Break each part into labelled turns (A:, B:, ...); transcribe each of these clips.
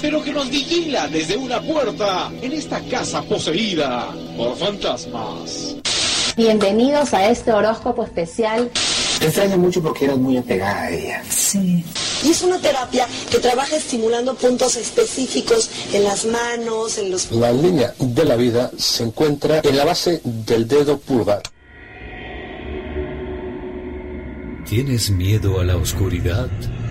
A: pero que nos vigila desde una puerta en esta casa poseída por fantasmas.
B: Bienvenidos a este horóscopo especial.
C: Te extraño mucho porque eras muy apegada a ella.
D: Sí.
E: Y es una terapia que trabaja estimulando puntos específicos en las manos, en los...
C: La línea de la vida se encuentra en la base del dedo pulgar.
F: ¿Tienes miedo a la oscuridad?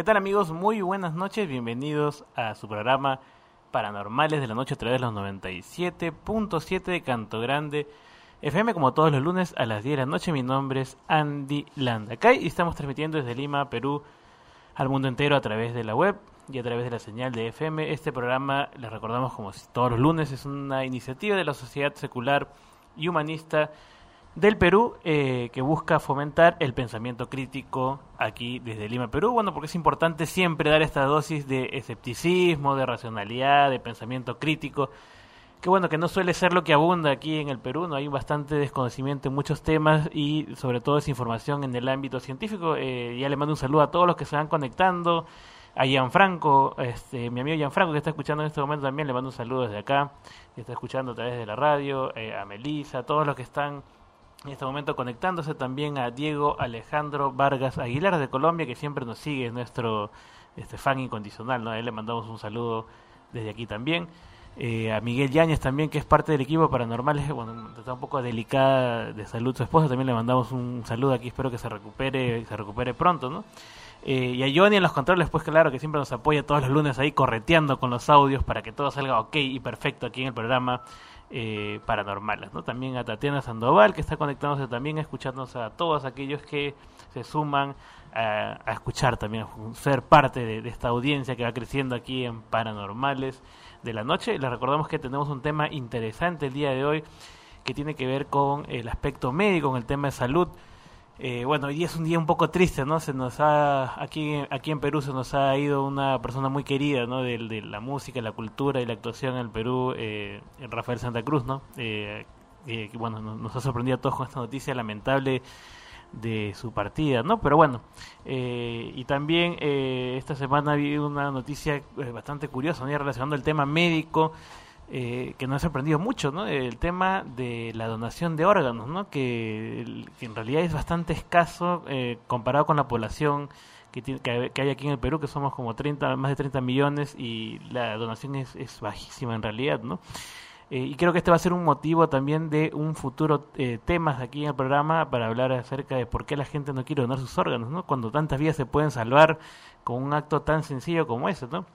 G: ¿Qué tal amigos? Muy buenas noches, bienvenidos a su programa Paranormales de la Noche a través de los 97.7 de Canto Grande FM como todos los lunes a las 10 de la noche. Mi nombre es Andy Landacay y estamos transmitiendo desde Lima, Perú, al mundo entero a través de la web y a través de la señal de FM. Este programa, les recordamos como todos los lunes, es una iniciativa de la Sociedad Secular y Humanista del Perú eh, que busca fomentar el pensamiento crítico aquí desde Lima, Perú. Bueno, porque es importante siempre dar esta dosis de escepticismo, de racionalidad, de pensamiento crítico, que bueno, que no suele ser lo que abunda aquí en el Perú, no hay bastante desconocimiento en muchos temas y sobre todo desinformación en el ámbito científico. Eh, ya le mando un saludo a todos los que se van conectando. A Gianfranco, este, mi amigo Gianfranco que está escuchando en este momento también, le mando un saludo desde acá, que está escuchando a través de la radio, eh, a Melissa, a todos los que están en este momento conectándose también a Diego Alejandro Vargas Aguilar de Colombia, que siempre nos sigue, es nuestro este, fan incondicional, ¿no? A él le mandamos un saludo desde aquí también. Eh, a Miguel Yáñez también, que es parte del equipo paranormal, bueno, está un poco delicada de salud su esposa, también le mandamos un saludo aquí, espero que se recupere, se recupere pronto, ¿no? Eh, y a Johnny en los controles, pues claro, que siempre nos apoya todos los lunes ahí correteando con los audios para que todo salga ok y perfecto aquí en el programa eh, paranormales, ¿no? También a Tatiana Sandoval, que está conectándose también, escuchándonos a todos aquellos que se suman a, a escuchar también, a ser parte de, de, esta audiencia que va creciendo aquí en Paranormales de la Noche. Les recordamos que tenemos un tema interesante el día de hoy que tiene que ver con el aspecto médico, con el tema de salud. Eh, bueno, hoy día es un día un poco triste, ¿no? Se nos ha, aquí, aquí en Perú se nos ha ido una persona muy querida, ¿no? De, de la música, la cultura y la actuación en el Perú, eh, Rafael Santa Cruz, ¿no? Eh, que, bueno, nos, ha sorprendido a todos con esta noticia lamentable de su partida, ¿no? Pero bueno, eh, y también eh, esta semana vi una noticia eh, bastante curiosa, ¿no? relacionando el tema médico, eh, que nos ha sorprendido mucho, ¿no? El tema de la donación de órganos, ¿no? Que, en realidad es bastante escaso eh, comparado con la población que, tiene, que, hay aquí en el Perú, que somos como 30, más de 30 millones y la donación es, es bajísima en realidad, ¿no? Eh, y creo que este va a ser un motivo también de un futuro eh, temas aquí en el programa para hablar acerca de por qué la gente no quiere donar sus órganos, ¿no? Cuando tantas vidas se pueden salvar con un acto tan sencillo como ese, ¿no?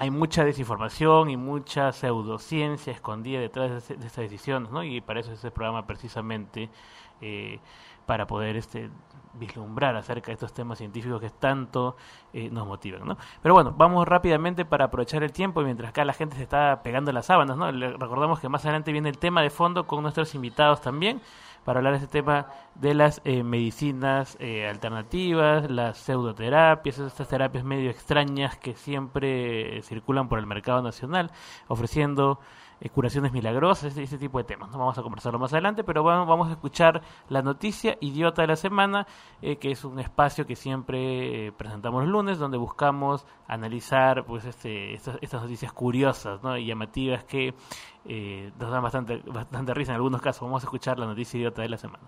G: Hay mucha desinformación y mucha pseudociencia escondida detrás de, de estas decisiones, ¿no? Y para eso es este programa precisamente eh, para poder este vislumbrar acerca de estos temas científicos que tanto eh, nos motivan, ¿no? Pero bueno, vamos rápidamente para aprovechar el tiempo mientras acá la gente se está pegando las sábanas, ¿no? Le recordamos que más adelante viene el tema de fondo con nuestros invitados también para hablar de este tema de las eh, medicinas eh, alternativas, las pseudoterapias, estas terapias medio extrañas que siempre circulan por el mercado nacional, ofreciendo eh, curaciones milagrosas, ese, ese, tipo de temas. No vamos a conversarlo más adelante, pero vamos, vamos a escuchar la noticia idiota de la semana, eh, que es un espacio que siempre eh, presentamos los lunes, donde buscamos analizar pues este, estas, estas noticias curiosas y llamativas que nos dan bastante, bastante risa en algunos casos. Vamos a escuchar la noticia idiota de la semana.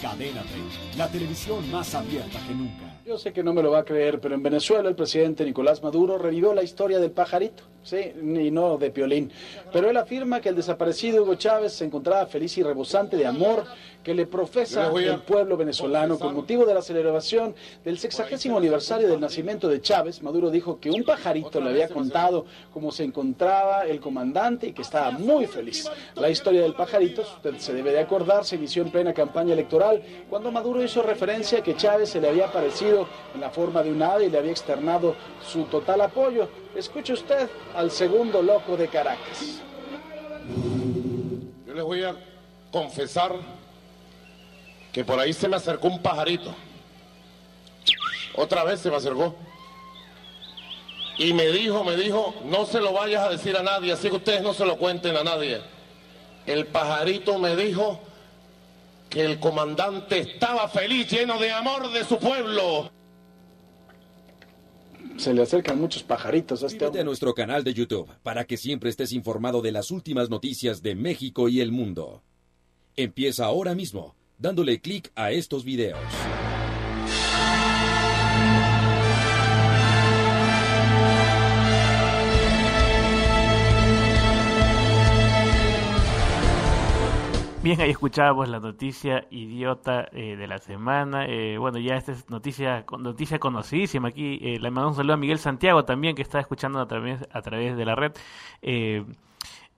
H: Cadena 30, la televisión más abierta que nunca.
I: Yo sé que no me lo va a creer, pero en Venezuela el presidente Nicolás Maduro revivió la historia del pajarito.
D: Sí, y no de piolín. Pero él afirma que el desaparecido Hugo Chávez se encontraba feliz y rebosante de amor que le profesa el pueblo venezolano con motivo de la celebración del sexagésimo aniversario del nacimiento de Chávez. Maduro dijo que un pajarito le había contado cómo se encontraba el comandante y que estaba muy feliz. La historia del pajarito, usted se debe de acordar, se inició en plena campaña electoral cuando Maduro hizo referencia a que Chávez se le había aparecido en la forma de un ave y le había externado su total apoyo. Escuche usted al segundo loco de Caracas.
I: Yo les voy a confesar que por ahí se me acercó un pajarito. Otra vez se me acercó. Y me dijo, me dijo, no se lo vayas a decir a nadie, así que ustedes no se lo cuenten a nadie. El pajarito me dijo que el comandante estaba feliz, lleno de amor de su pueblo
D: se le acercan muchos pajaritos a este
J: a nuestro canal de YouTube para que siempre estés informado de las últimas noticias de México y el mundo. Empieza ahora mismo dándole clic a estos videos.
G: Bien, ahí escuchábamos la noticia idiota eh, de la semana. Eh, bueno, ya esta es noticia, noticia conocidísima. Aquí eh, le mando un saludo a Miguel Santiago también, que está escuchando a través, a través de la red.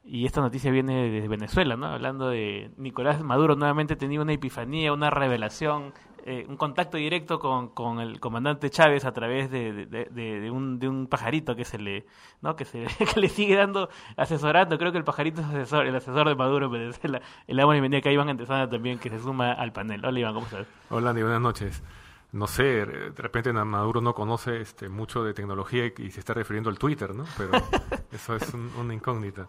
G: y esta noticia viene desde Venezuela, ¿no? Hablando de Nicolás Maduro, nuevamente tenía una epifanía, una revelación eh, un contacto directo con, con, el comandante Chávez a través de, de, un, de un pajarito que se le no que se que le sigue dando asesorando. Creo que el pajarito es asesor, el asesor de Maduro en Venezuela el amo y venía que Iván Antesana también que se suma al panel. Hola Iván ¿cómo estás?
K: hola Andy buenas noches no sé, de repente Maduro no conoce este, mucho de tecnología y, se está refiriendo al Twitter, ¿no? Pero eso es una incógnita.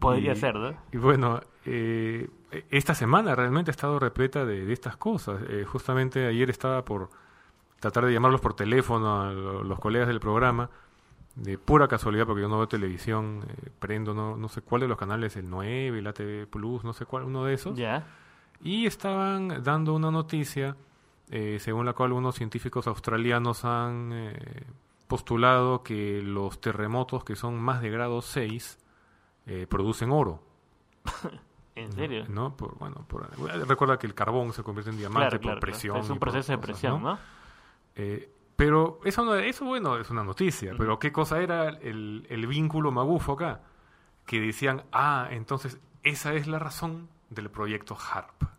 G: Podría ser, ¿no?
K: Y bueno, eh, esta semana realmente ha estado repleta de, estas cosas. Eh, justamente ayer estaba por tratar de llamarlos por teléfono a los colegas del programa, de pura casualidad, porque yo no veo televisión, eh, prendo, no, no sé cuál de los canales, el 9, el ATV Plus, no sé cuál, uno de esos.
G: Ya.
K: Y estaban dando una noticia eh, según la cual unos científicos australianos han eh, postulado que los terremotos que son más de grado 6 eh, producen oro.
G: ¿En serio?
K: ¿No? Por, bueno, recuerda que el carbón se convierte en diamante por presión.
G: Es un proceso de presión, ¿no?
K: pero eso, eso, bueno, es una noticia. Pero ¿qué cosa era el, el vínculo magufo acá? Que decían, ah, entonces esa es la razón del proyecto HARP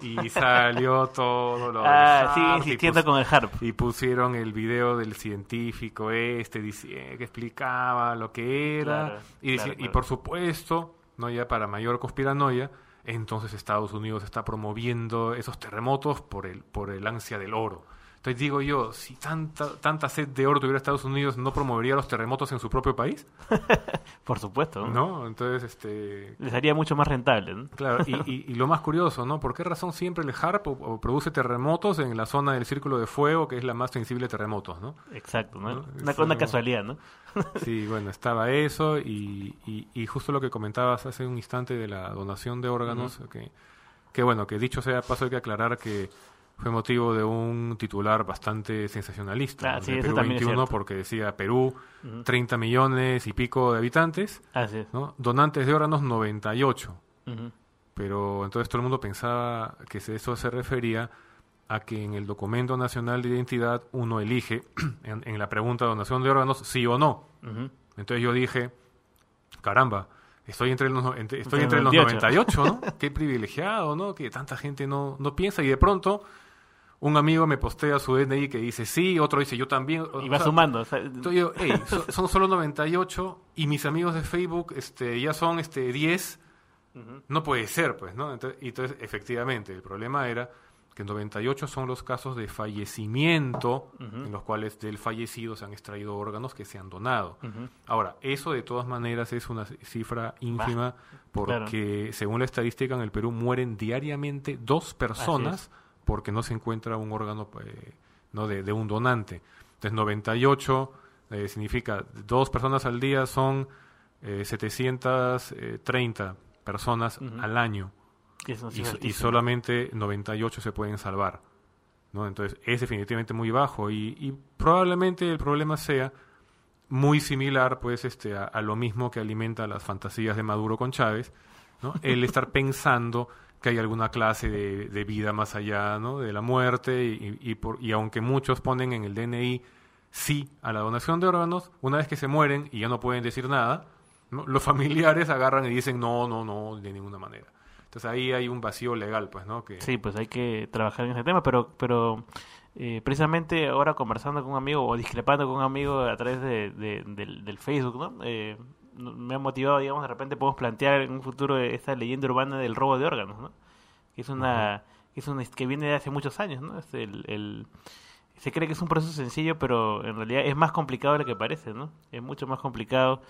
K: y salió todo lo
G: ah, sigue insistiendo con el harp.
K: y pusieron el video del científico este que explicaba lo que era y, y por supuesto no ya para mayor conspiranoia entonces Estados Unidos está promoviendo esos terremotos por el por el ansia del oro entonces digo yo, si tanta, tanta sed de oro tuviera Estados Unidos, ¿no promovería los terremotos en su propio país?
G: Por supuesto.
K: ¿No? Entonces, este...
G: Les haría mucho más rentable, ¿no?
K: Claro, y, y, lo más curioso, ¿no? ¿Por qué razón siempre el HARP produce terremotos en la zona del Círculo de Fuego, que es la más sensible a terremotos, ¿no?
G: Exacto, ¿no? Una, una casualidad, ¿no?
K: sí, bueno, estaba eso y, y, justo lo que comentabas hace un instante de la donación de órganos, que, que bueno, que dicho sea paso hay que aclarar que fue motivo de un titular bastante sensacionalista.
G: Ah, sí,
K: Perú 21 porque decía Perú, 30 millones y pico de habitantes, ¿no? donantes de órganos 98. Pero entonces todo el mundo pensaba que eso se refería a que en el documento nacional de identidad uno elige en, la pregunta de donación de órganos sí o no. Entonces yo dije, caramba, estoy entre los, estoy entre los 98, ¿no? Qué privilegiado, ¿no? Que tanta gente no, no piensa y de pronto un amigo me postea su DNI que dice sí, otro dice yo también.
G: Y va sumando.
K: yo, son, solo 98 y mis amigos de Facebook este, ya son este, 10. No puede ser, pues, ¿no? Entonces, entonces, efectivamente, el problema era que 98 son los casos de fallecimiento en los cuales del fallecido se han extraído órganos que se han donado. Ahora, eso de todas maneras es una cifra ínfima porque según la estadística en el Perú mueren diariamente dos personas porque no se encuentra un órgano eh, no de, un donante. Entonces 98 eh, significa dos personas al día son 730 eh, personas al año y, solamente 98 se pueden salvar. ¿no? Entonces es definitivamente muy bajo y, probablemente el problema sea muy similar pues este a, lo mismo que alimenta las fantasías de Maduro con Chávez, ¿no? El estar pensando que hay alguna clase de, vida más allá ¿no? de la muerte y, y, por, y aunque muchos ponen en el DNI sí a la donación de órganos, una vez que se mueren y ya no pueden decir nada, los familiares agarran y dicen no, no, no, de ninguna manera. Entonces ahí hay un vacío legal, pues, ¿no? Que...
G: Sí, pues hay que trabajar en ese tema, pero, pero eh, precisamente ahora conversando con un amigo o discrepando con un amigo a través de, del, Facebook, ¿no? Eh, me ha motivado, digamos, de repente podemos plantear en un futuro esta leyenda urbana del robo de órganos, ¿no? Que es una, que, es una que viene de hace muchos años, ¿no? Es el, se cree que es un proceso sencillo, pero en realidad es más complicado de lo que parece, ¿no? Es mucho más complicado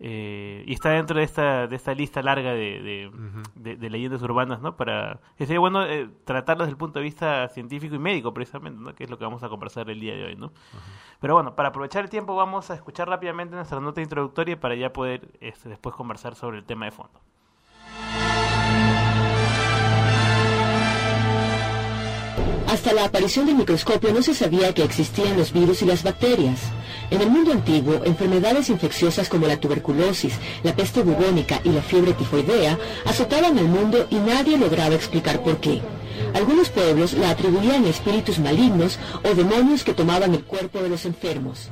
G: eh, y está dentro de esta, de esta lista larga de, de, leyendas urbanas, ¿no? Para, sería bueno eh, tratarlo desde el punto de vista científico y médico, precisamente, ¿no? Que es lo que vamos a conversar el día de hoy, ¿no? Pero bueno, para aprovechar el tiempo vamos a escuchar rápidamente nuestra nota introductoria para ya poder este, después conversar sobre el tema de fondo.
L: Hasta la aparición del microscopio no se sabía que existían los virus y las bacterias. En el mundo antiguo, enfermedades infecciosas como la tuberculosis, la peste bubónica y la fiebre tifoidea azotaban el mundo y nadie lograba explicar por qué. Algunos pueblos la atribuían a espíritus malignos o demonios que tomaban el cuerpo de los enfermos.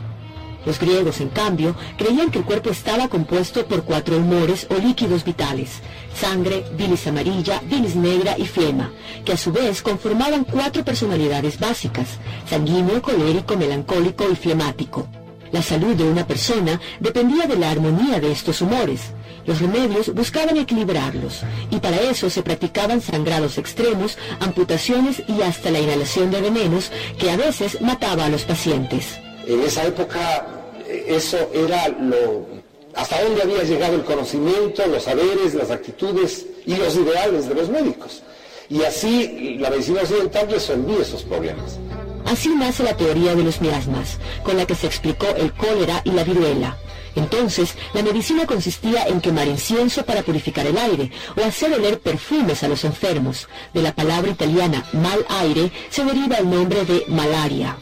L: Los griegos, en cambio, creían que el cuerpo estaba compuesto por cuatro humores o líquidos vitales, sangre, bilis amarilla, bilis negra y flema, que a su vez conformaban cuatro personalidades básicas, sanguíneo, colérico, melancólico y flemático. La salud de una persona dependía de la armonía de estos humores. Los remedios buscaban equilibrarlos, y para eso se practicaban sangrados extremos, amputaciones y hasta la inhalación de venenos que a veces mataba a los pacientes.
M: En esa época eh, eso era lo hasta dónde había llegado el conocimiento, los saberes, las actitudes y los ideales de los médicos. Y así la medicina occidental resolvía esos problemas.
L: Así nace la teoría de los miasmas, con la que se explicó el cólera y la viruela. Entonces, la medicina consistía en quemar incienso para purificar el aire o hacer oler perfumes a los enfermos. De la palabra italiana mal aire se deriva el nombre de malaria.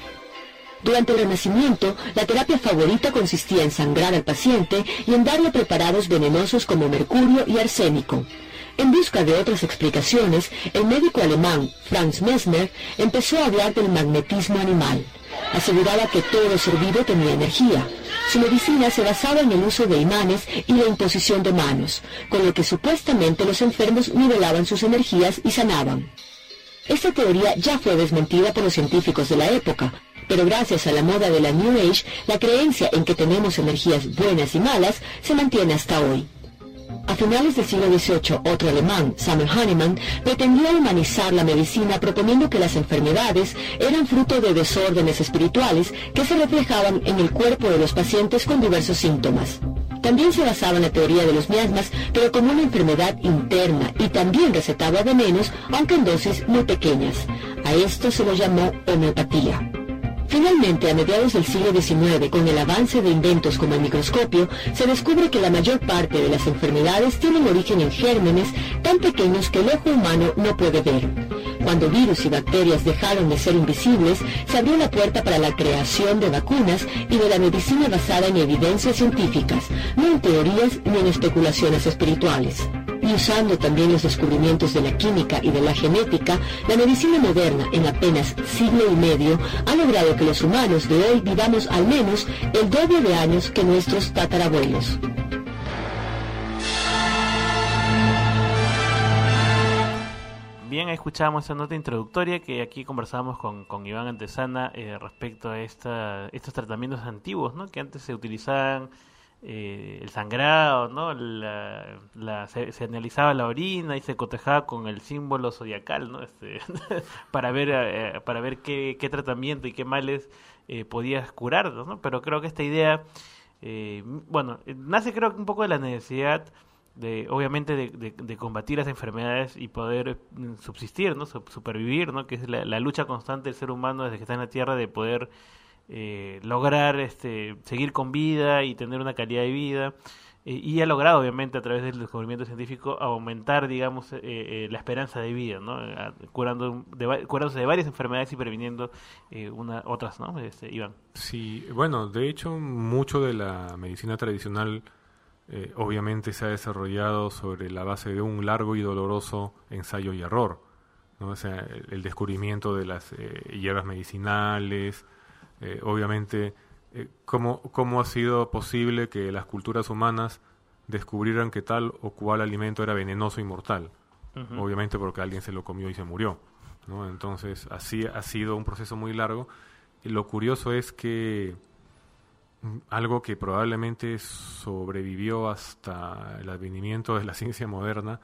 L: Durante el Renacimiento, la terapia favorita consistía en sangrar al paciente y en darle preparados venenosos como mercurio y arsénico. En busca de otras explicaciones, el médico alemán Franz Mesmer empezó a hablar del magnetismo animal. Aseguraba que todo ser vivo tenía energía. Su medicina se basaba en el uso de imanes y la imposición de manos, con lo que supuestamente los enfermos nivelaban sus energías y sanaban. Esta teoría ya fue desmentida por los científicos de la época, pero gracias a la moda de la New Age, la creencia en que tenemos energías buenas y malas se mantiene hasta hoy. A finales del siglo XVIII, otro alemán, Samuel Hahnemann, pretendía humanizar la medicina proponiendo que las enfermedades eran fruto de desórdenes espirituales que se reflejaban en el cuerpo de los pacientes con diversos síntomas. También se basaba en la teoría de los miasmas, pero como una enfermedad interna y también recetaba venenos, aunque en dosis muy pequeñas. A esto se lo llamó homeopatía. Finalmente, a mediados del siglo XIX, con el avance de inventos como el microscopio, se descubre que la mayor parte de las enfermedades tienen origen en gérmenes tan pequeños que el ojo humano no puede ver. Cuando virus y bacterias dejaron de ser invisibles, se abrió la puerta para la creación de vacunas y de la medicina basada en evidencias científicas, no en teorías ni en especulaciones espirituales y usando también los descubrimientos de la química y de la genética, la medicina moderna en apenas siglo y medio ha logrado que los humanos de hoy vivamos al menos el doble de años que nuestros tatarabuelos.
G: Bien, escuchamos esa nota introductoria que aquí conversamos con, con Iván Antesana eh, respecto a esta, estos tratamientos antiguos ¿no? que antes se utilizaban eh, el sangrado, ¿no? La, se, analizaba la orina y se cotejaba con el símbolo zodiacal, ¿no? Este, para ver, eh, para ver qué, qué, tratamiento y qué males eh, podías curarlos, ¿no? Pero creo que esta idea, eh, bueno, nace creo que un poco de la necesidad de, obviamente, de, combatir las enfermedades y poder subsistir, ¿no? Supervivir, ¿no? Que es la, lucha constante del ser humano desde que está en la Tierra de poder eh, lograr este, seguir con vida y tener una calidad de vida. y ha logrado, obviamente, a través del descubrimiento científico, aumentar, digamos, la esperanza de vida, ¿no? Curando de, curándose de varias enfermedades y previniendo otras, ¿no? Este.
K: Sí, bueno, de hecho, mucho de la medicina tradicional obviamente se ha desarrollado sobre la base de un largo y doloroso ensayo y error. ¿no? O sea, el, descubrimiento de las hierbas medicinales, obviamente eh, ¿cómo, ¿cómo ha sido posible que las culturas humanas descubrieran que tal o cual alimento era venenoso y mortal? Obviamente porque alguien se lo comió y se murió. ¿no? Entonces, así ha sido un proceso muy largo. Y lo curioso es que algo que probablemente sobrevivió hasta el advenimiento de la ciencia moderna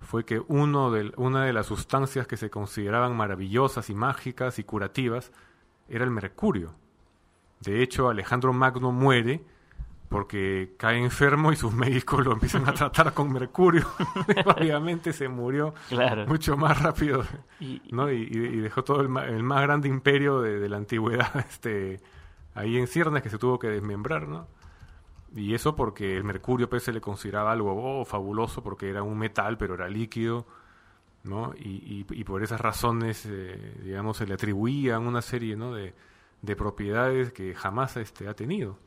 K: fue que uno de, una de las sustancias que se consideraban maravillosas y mágicas y curativas era el mercurio. De hecho, Alejandro Magno muere porque cae enfermo y sus médicos lo empiezan a tratar con mercurio. Obviamente se murió mucho más rápido, ¿no? Y, dejó todo el, más grande imperio de, la antigüedad este, ahí en ciernes que se tuvo que desmembrar, ¿no? Y eso porque el mercurio pues, se le consideraba algo oh, fabuloso porque era un metal, pero era líquido, ¿no? Y, por esas razones, eh, digamos, se le atribuían una serie, ¿no? De, de propiedades que jamás este, ha tenido.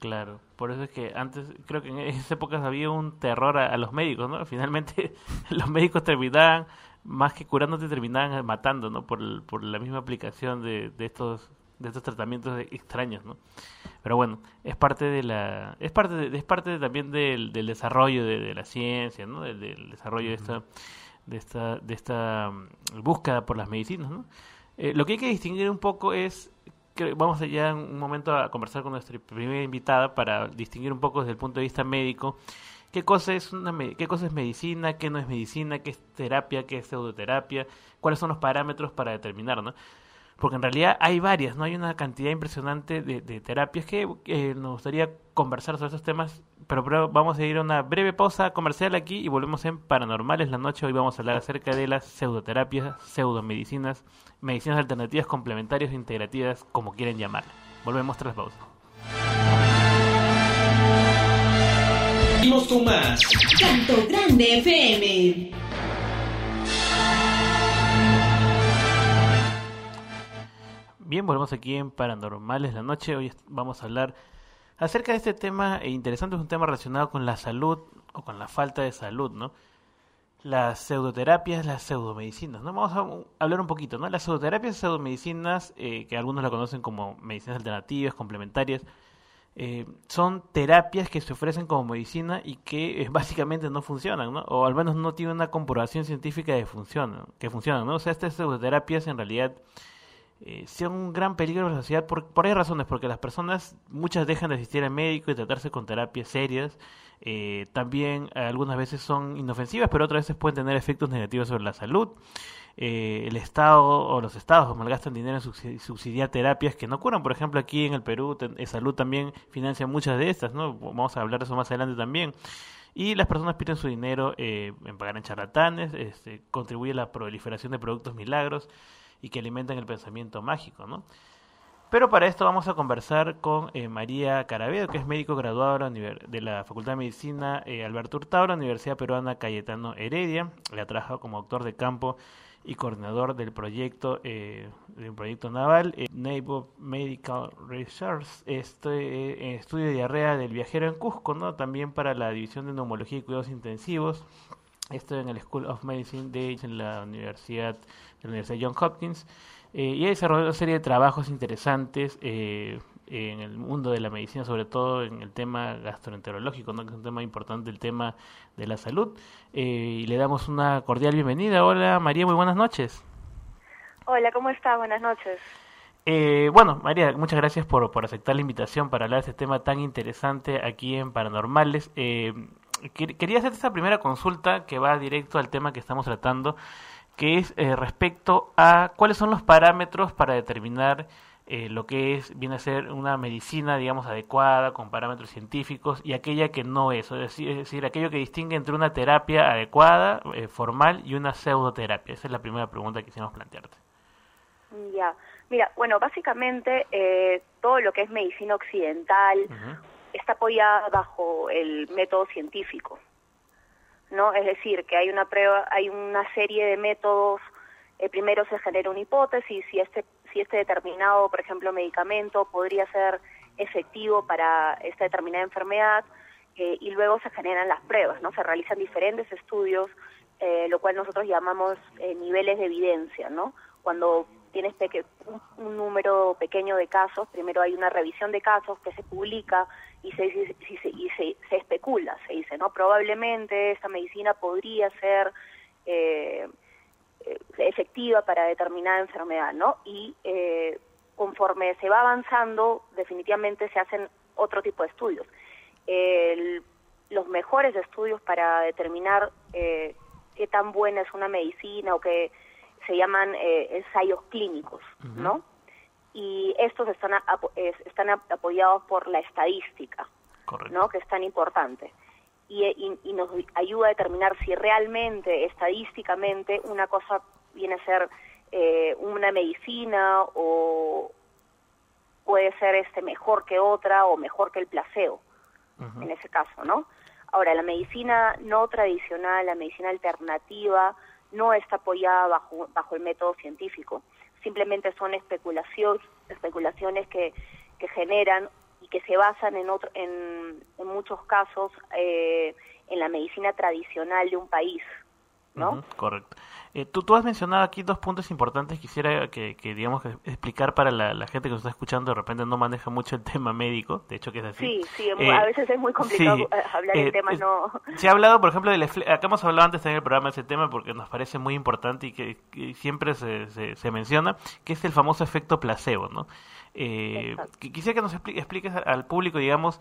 G: Claro, por eso es que antes, creo que en esas épocas había un terror a, los médicos, ¿no? Finalmente los médicos terminaban, más que curándote, terminaban matando, ¿no? Por, por la misma aplicación de, de, estos de estos tratamientos extraños, ¿no? Pero bueno, es parte de la es parte de, es parte también del, del desarrollo de, la ciencia, ¿no? Del, desarrollo de esta de esta de esta mm, búsqueda por las medicinas, ¿no? Eh, lo que hay que distinguir un poco es vamos ya en un momento a conversar con nuestra primera invitada para distinguir un poco desde el punto de vista médico qué cosa es una qué cosa es medicina, qué no es medicina, qué es terapia, qué es pseudoterapia, cuáles son los parámetros para determinar, ¿no? Porque en realidad hay varias, ¿no? Hay una cantidad impresionante de, terapias que nos gustaría conversar sobre esos temas, pero, vamos a ir a una breve pausa comercial aquí y volvemos en Paranormales la noche. Hoy vamos a hablar acerca de las pseudoterapias, pseudomedicinas, medicinas alternativas complementarias o integrativas, como quieren llamar. Volvemos tras pausa.
A: Seguimos con más.
N: Canto Grande FM.
G: Bien, volvemos aquí en Paranormales la noche. Hoy vamos a hablar acerca de este tema e interesante, es un tema relacionado con la salud o con la falta de salud, ¿no? las pseudoterapias, las pseudomedicinas. ¿no? Vamos a hablar un poquito. ¿no? Las pseudoterapias pseudomedicinas, eh, que algunos la conocen como medicinas alternativas, complementarias, eh, son terapias que se ofrecen como medicina y que eh, básicamente no funcionan, ¿no? o al menos no tienen una comprobación científica de funcionan, que funcionan. ¿no? O sea, estas pseudoterapias en realidad eh, son un gran peligro para la sociedad por, por varias razones, porque las personas, muchas dejan de asistir al médico y tratarse con terapias serias eh, también eh, algunas veces son inofensivas, pero otras veces pueden tener efectos negativos sobre la salud. Eh, el Estado o los Estados malgastan dinero en subsidiar terapias que no curan. Por ejemplo, aquí en el Perú, Salud también financia muchas de estas, ¿no? Vamos a hablar de eso más adelante también. Y las personas pierden su dinero en pagar en charlatanes, este, contribuye a la proliferación de productos milagros y que alimentan el pensamiento mágico, ¿no? Pero para esto vamos a conversar con eh, María Carabedo, que es médico graduado de la Facultad de Medicina eh, Alberto Hurtado, la Universidad Peruana Cayetano Heredia. Le ha como doctor de campo y coordinador del proyecto eh, de un proyecto naval, Naval Medical Research, este estudio de diarrea del viajero en Cusco, ¿no? También para la división de neumología y cuidados intensivos. Esto en el School of Medicine de en la Universidad de la Universidad John Hopkins. Eh, y ha desarrollado una serie de trabajos interesantes eh, en el mundo de la medicina, sobre todo en el tema gastroenterológico, ¿no? que es un tema importante, el tema de la salud. Eh, y le damos una cordial bienvenida. Hola María, muy buenas noches.
O: Hola, ¿cómo está? Buenas noches.
G: bueno, María, muchas gracias por, por aceptar la invitación para hablar de este tema tan interesante aquí en Paranormales. Quería hacer esta primera consulta que va directo al tema que estamos tratando que es eh, respecto a cuáles son los parámetros para determinar eh, lo que es viene a ser una medicina, digamos, adecuada, con parámetros científicos, y aquella que no es, es decir, aquello que distingue entre una terapia adecuada, eh, formal, y una pseudoterapia. Esa es la primera pregunta que quisimos plantearte.
O: Ya, mira, bueno, básicamente todo lo que es medicina occidental está apoyada bajo el método científico, ¿no? Es decir, que hay una prueba, hay una serie de métodos. Eh, primero se genera una hipótesis si este si este determinado, por ejemplo, medicamento podría ser efectivo para esta determinada enfermedad eh, y luego se generan las pruebas, ¿no? Se realizan diferentes estudios, eh, lo cual nosotros llamamos eh, niveles de evidencia, ¿no? Cuando tienes un, un, número pequeño de casos, primero hay una revisión de casos que se publica y se, y se, especula, se dice, ¿no? Probablemente esta medicina podría ser eh, efectiva para determinada enfermedad, ¿no? Y eh, conforme se va avanzando, definitivamente se hacen otro tipo de estudios. El, los mejores estudios para determinar eh, qué tan buena es una medicina o que se llaman eh, ensayos clínicos, ¿no? Y estos están, están apoyados por la estadística, ¿no? Que es tan importante y, nos ayuda a determinar si realmente, estadísticamente, una cosa viene a ser eh, una medicina o puede ser este mejor que otra o mejor que el placebo, en ese caso, ¿no? Ahora, la medicina no tradicional, la medicina alternativa, no está apoyada bajo, bajo el método científico. Simplemente son especulaciones, especulaciones que, que generan y que se basan en, otro, en, en muchos casos eh, en la medicina tradicional de un país, ¿no?
G: correcto. Eh, tú, tú has mencionado aquí dos puntos importantes. Quisiera que, que digamos, explicar para la, gente que nos está escuchando, de repente no maneja mucho el tema médico, de hecho que es así.
O: Sí, sí, eh, a veces es muy complicado hablar el tema, no...
G: Se ha hablado, por ejemplo, del acá hemos hablado antes en el programa de ese tema porque nos parece muy importante y que, siempre se, se, se, menciona, que es el famoso efecto placebo, ¿no? Eh, quisiera que nos expliques al público, digamos,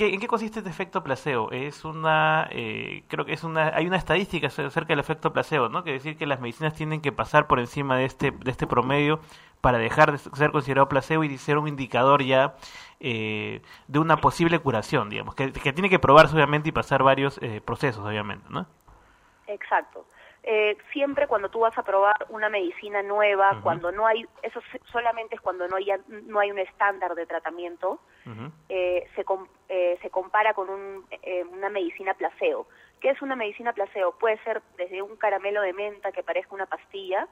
G: ¿qué, ¿en qué consiste este efecto placebo? Es una, eh, creo que es una, hay una estadística acerca del efecto placebo, ¿no? Que decir que las medicinas tienen que pasar por encima de este, de este promedio para dejar de ser considerado placebo y ser un indicador ya eh, de una posible curación, digamos, que, tiene que probarse obviamente y pasar varios eh, procesos, obviamente, ¿no?
O: Exacto eh, siempre cuando tú vas a probar una medicina nueva, cuando no hay, eso solamente es cuando no hay, no hay un estándar de tratamiento, eh, se, eh, se compara con un, eh, una medicina placebo. ¿Qué es una medicina placebo? Puede ser desde un caramelo de menta que parezca una pastilla,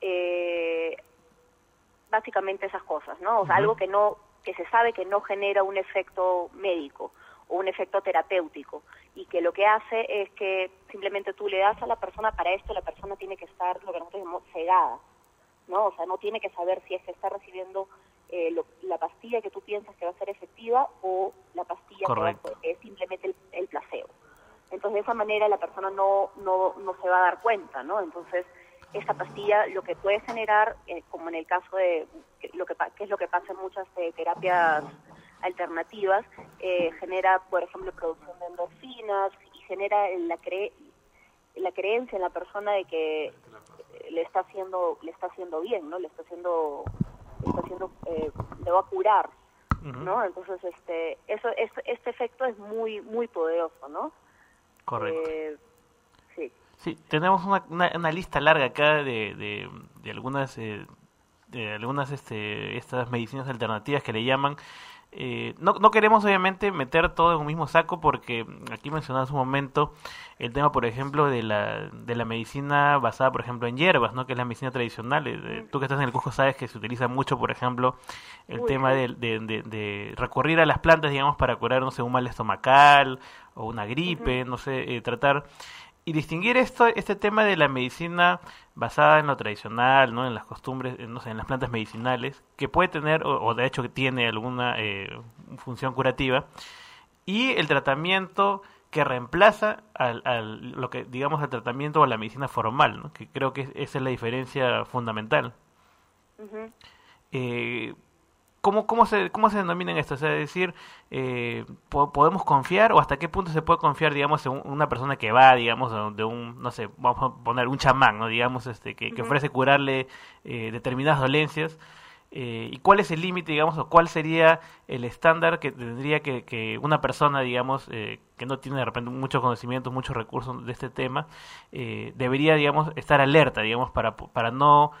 O: eh, básicamente esas cosas, ¿no? O sea, algo que no, que se sabe que no genera un efecto médico o un efecto terapéutico y que lo que hace es que simplemente tú le das a la persona para esto, la persona tiene que estar, lo que nosotros llamamos, cegada, ¿no? O sea, no tiene que saber si es que está recibiendo eh, la pastilla que tú piensas que va a ser efectiva o la pastilla que es simplemente el, placebo. Entonces, de esa manera la persona no, no, no se va a dar cuenta, ¿no? Entonces, esta pastilla lo que puede generar, eh, como en el caso de lo que, que es lo que pasa en muchas eh, terapias alternativas, eh, genera, por ejemplo, producción de endorfinas y genera la, cre la creencia en la persona de que le está haciendo le está haciendo bien, ¿no? Le está haciendo le está haciendo eh, le va a curar, ¿no? Entonces este eso este, este efecto es muy muy poderoso, ¿no?
G: Correcto. Eh, sí. Sí, tenemos una, una, lista larga acá de, de, de algunas eh, de algunas este, estas medicinas alternativas que le llaman eh, no, no queremos obviamente meter todo en un mismo saco porque aquí mencionaba un momento el tema, por ejemplo, de la, de la medicina basada, por ejemplo, en hierbas, ¿no? que es la medicina tradicional. Eh, tú que estás en el Cusco sabes que se utiliza mucho, por ejemplo, el tema de, de, recurrir a las plantas, digamos, para curar, no sé, un mal estomacal o una gripe, no sé, eh, tratar y distinguir esto, este tema de la medicina basada en lo tradicional, ¿no? en las costumbres, no sé, en las plantas medicinales, que puede tener, o, de hecho que tiene alguna eh, función curativa, y el tratamiento que reemplaza al, al, lo que digamos el tratamiento o la medicina formal, ¿no? que creo que esa es la diferencia fundamental. eh, ¿Cómo, cómo, se, ¿Cómo se denominan esto? O sea, es decir, eh, ¿podemos confiar o hasta qué punto se puede confiar, digamos, en una persona que va, digamos, de un, no sé, vamos a poner un chamán, ¿no? Digamos, este, que, ofrece curarle eh, determinadas dolencias. Eh, ¿Y cuál es el límite, digamos, o cuál sería el estándar que tendría que, que una persona, digamos, que no tiene de repente muchos conocimientos, muchos recursos de este tema, debería, digamos, estar alerta, digamos, para, para no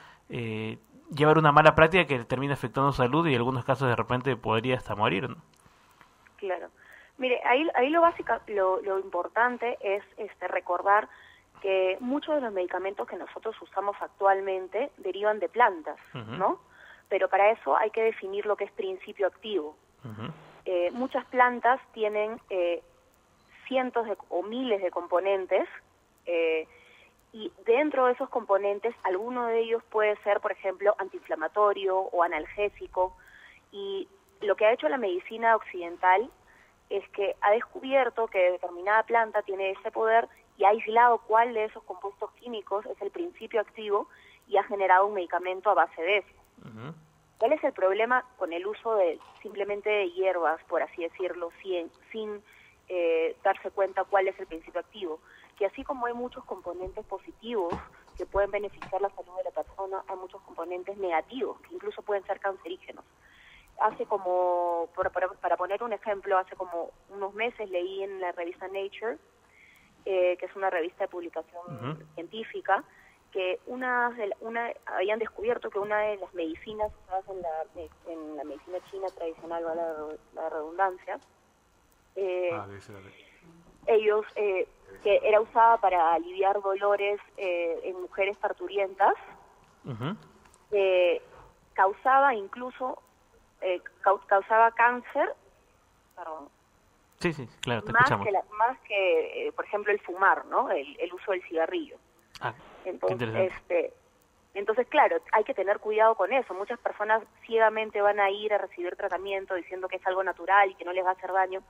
G: llevar una mala práctica que termina afectando su salud y en algunos casos de repente podría hasta morir. ¿no?
O: Claro. Mire, ahí, ahí lo básico, lo, lo importante es este, recordar que muchos de los medicamentos que nosotros usamos actualmente derivan de plantas, ¿no? Pero para eso hay que definir lo que es principio activo. Eh, muchas plantas tienen eh, cientos de, o miles de componentes eh, y dentro de esos componentes alguno de ellos puede ser, por ejemplo, antiinflamatorio o analgésico y lo que ha hecho la medicina occidental es que ha descubierto que determinada planta tiene ese poder y ha aislado cuál de esos compuestos químicos es el principio activo y ha generado un medicamento a base de eso. ¿Cuál es el problema con el uso de simplemente de hierbas, por así decirlo, sin, sin eh, darse cuenta cuál es el principio activo? Que así como hay muchos componentes positivos que pueden beneficiar la salud de la persona, hay muchos componentes negativos que incluso pueden ser cancerígenos. Hace como, para, poner un ejemplo, hace como unos meses leí en la revista Nature, eh, que es una revista de publicación científica, que una, una habían descubierto que una de las medicinas usadas en la, en la medicina china tradicional, la, la redundancia, eh, ah, ellos, eh, que era usada para aliviar dolores en mujeres parturientas, causaba incluso eh, causaba cáncer, perdón,
G: Sí, sí, claro, te
O: más
G: escuchamos.
O: Que más que, eh, por ejemplo, el fumar, ¿no? El, uso del cigarrillo.
G: Ah,
O: entonces, este, entonces, claro, hay que tener cuidado con eso. Muchas personas ciegamente van a ir a recibir tratamiento diciendo que es algo natural y que no les va a hacer daño,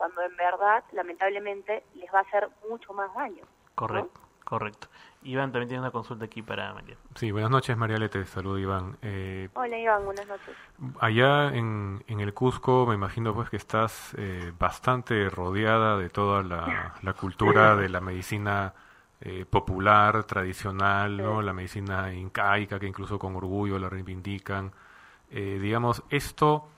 O: cuando en verdad, lamentablemente, les va a hacer mucho más daño.
G: Correcto, correcto. Iván también tiene una consulta aquí para María.
K: Sí, buenas noches, María Lete. Saludo, Iván. Eh,
O: Hola, Iván, buenas noches.
K: Allá en, en el Cusco, me imagino pues que estás eh, bastante rodeada de toda la, la cultura de la medicina eh, popular, tradicional, ¿no? La medicina incaica, que incluso con orgullo la reivindican. digamos, esto...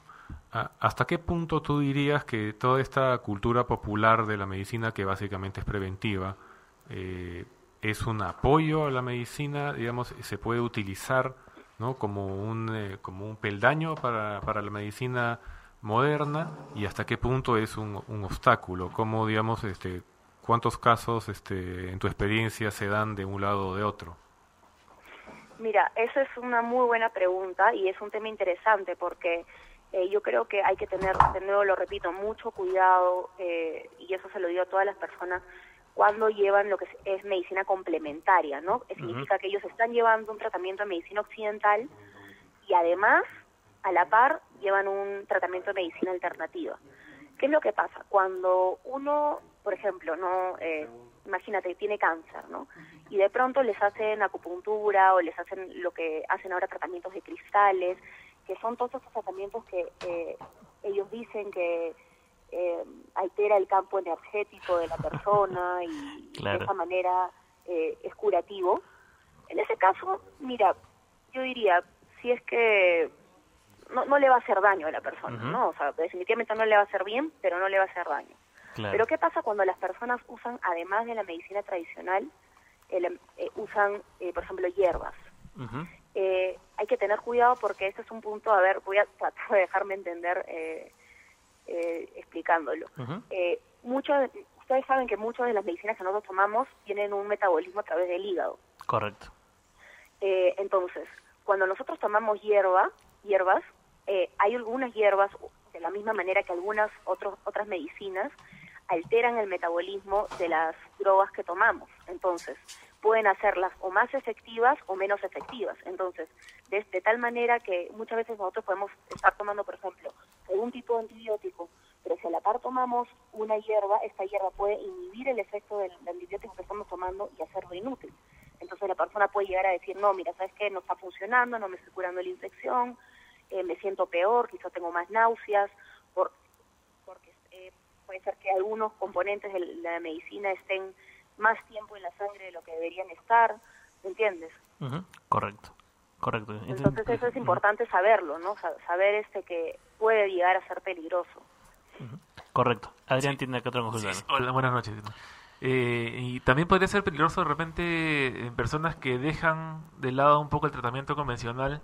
K: ¿Hasta qué punto tú dirías que toda esta cultura popular de la medicina, que básicamente es preventiva, eh, es un apoyo a la medicina, digamos, se puede utilizar ¿no? como, un, eh, como un peldaño para, para la medicina moderna y hasta qué punto es un, un obstáculo, cómo, digamos, este, cuántos casos este, en tu experiencia se dan de un lado o de otro.
O: Mira, esa es una muy buena pregunta y es un tema interesante porque eh, yo creo que hay que tener, de nuevo lo repito, mucho cuidado eh, y eso se lo digo a todas las personas cuando llevan lo que es, medicina complementaria, ¿no? Significa que ellos están llevando un tratamiento de medicina occidental y además, a la par, llevan un tratamiento de medicina alternativa. ¿Qué es lo que pasa? Cuando uno, por ejemplo, no, eh, imagínate, tiene cáncer, ¿no? Y de pronto les hacen acupuntura o les hacen lo que hacen ahora tratamientos de cristales, que son todos esos tratamientos que eh, ellos dicen que eh, altera el campo energético de la persona y de esa manera eh, es curativo. En ese caso, mira, yo diría, si es que no, no le va a hacer daño a la persona, ¿no? O sea, definitivamente no le va a hacer bien, pero no le va a hacer daño. Pero ¿qué pasa cuando las personas usan, además de la medicina tradicional, eh, usan, por ejemplo, hierbas? Hay que tener cuidado porque este es un punto, a ver, voy a tratar de dejarme entender eh, eh, explicándolo. Eh, muchos, ustedes saben que muchas de las medicinas que nosotros tomamos tienen un metabolismo a través del hígado.
G: Correcto.
O: Eh, entonces, cuando nosotros tomamos hierba, hierbas, hay algunas hierbas, de la misma manera que algunas otros, otras medicinas, alteran el metabolismo de las drogas que tomamos. Entonces, pueden hacerlas o más efectivas o menos efectivas. Entonces, de, tal manera que muchas veces nosotros podemos estar tomando, por ejemplo, algún tipo de antibiótico, pero si a la par tomamos una hierba, esta hierba puede inhibir el efecto del, antibiótico que estamos tomando y hacerlo inútil. Entonces la persona puede llegar a decir, no, mira, ¿sabes qué? No está funcionando, no me estoy curando la infección, eh, me siento peor, quizás tengo más náuseas, por, porque eh, puede ser que algunos componentes de la medicina estén más tiempo en la sangre de lo que deberían estar, ¿me entiendes?
G: Correcto, correcto.
O: Entonces, eso es importante saberlo, ¿no? Saber este que puede llegar a ser peligroso.
G: Correcto. Adrián tiene que otra consulta.
P: Hola, buenas noches. Eh, y también podría ser peligroso de repente en personas que dejan de lado un poco el tratamiento convencional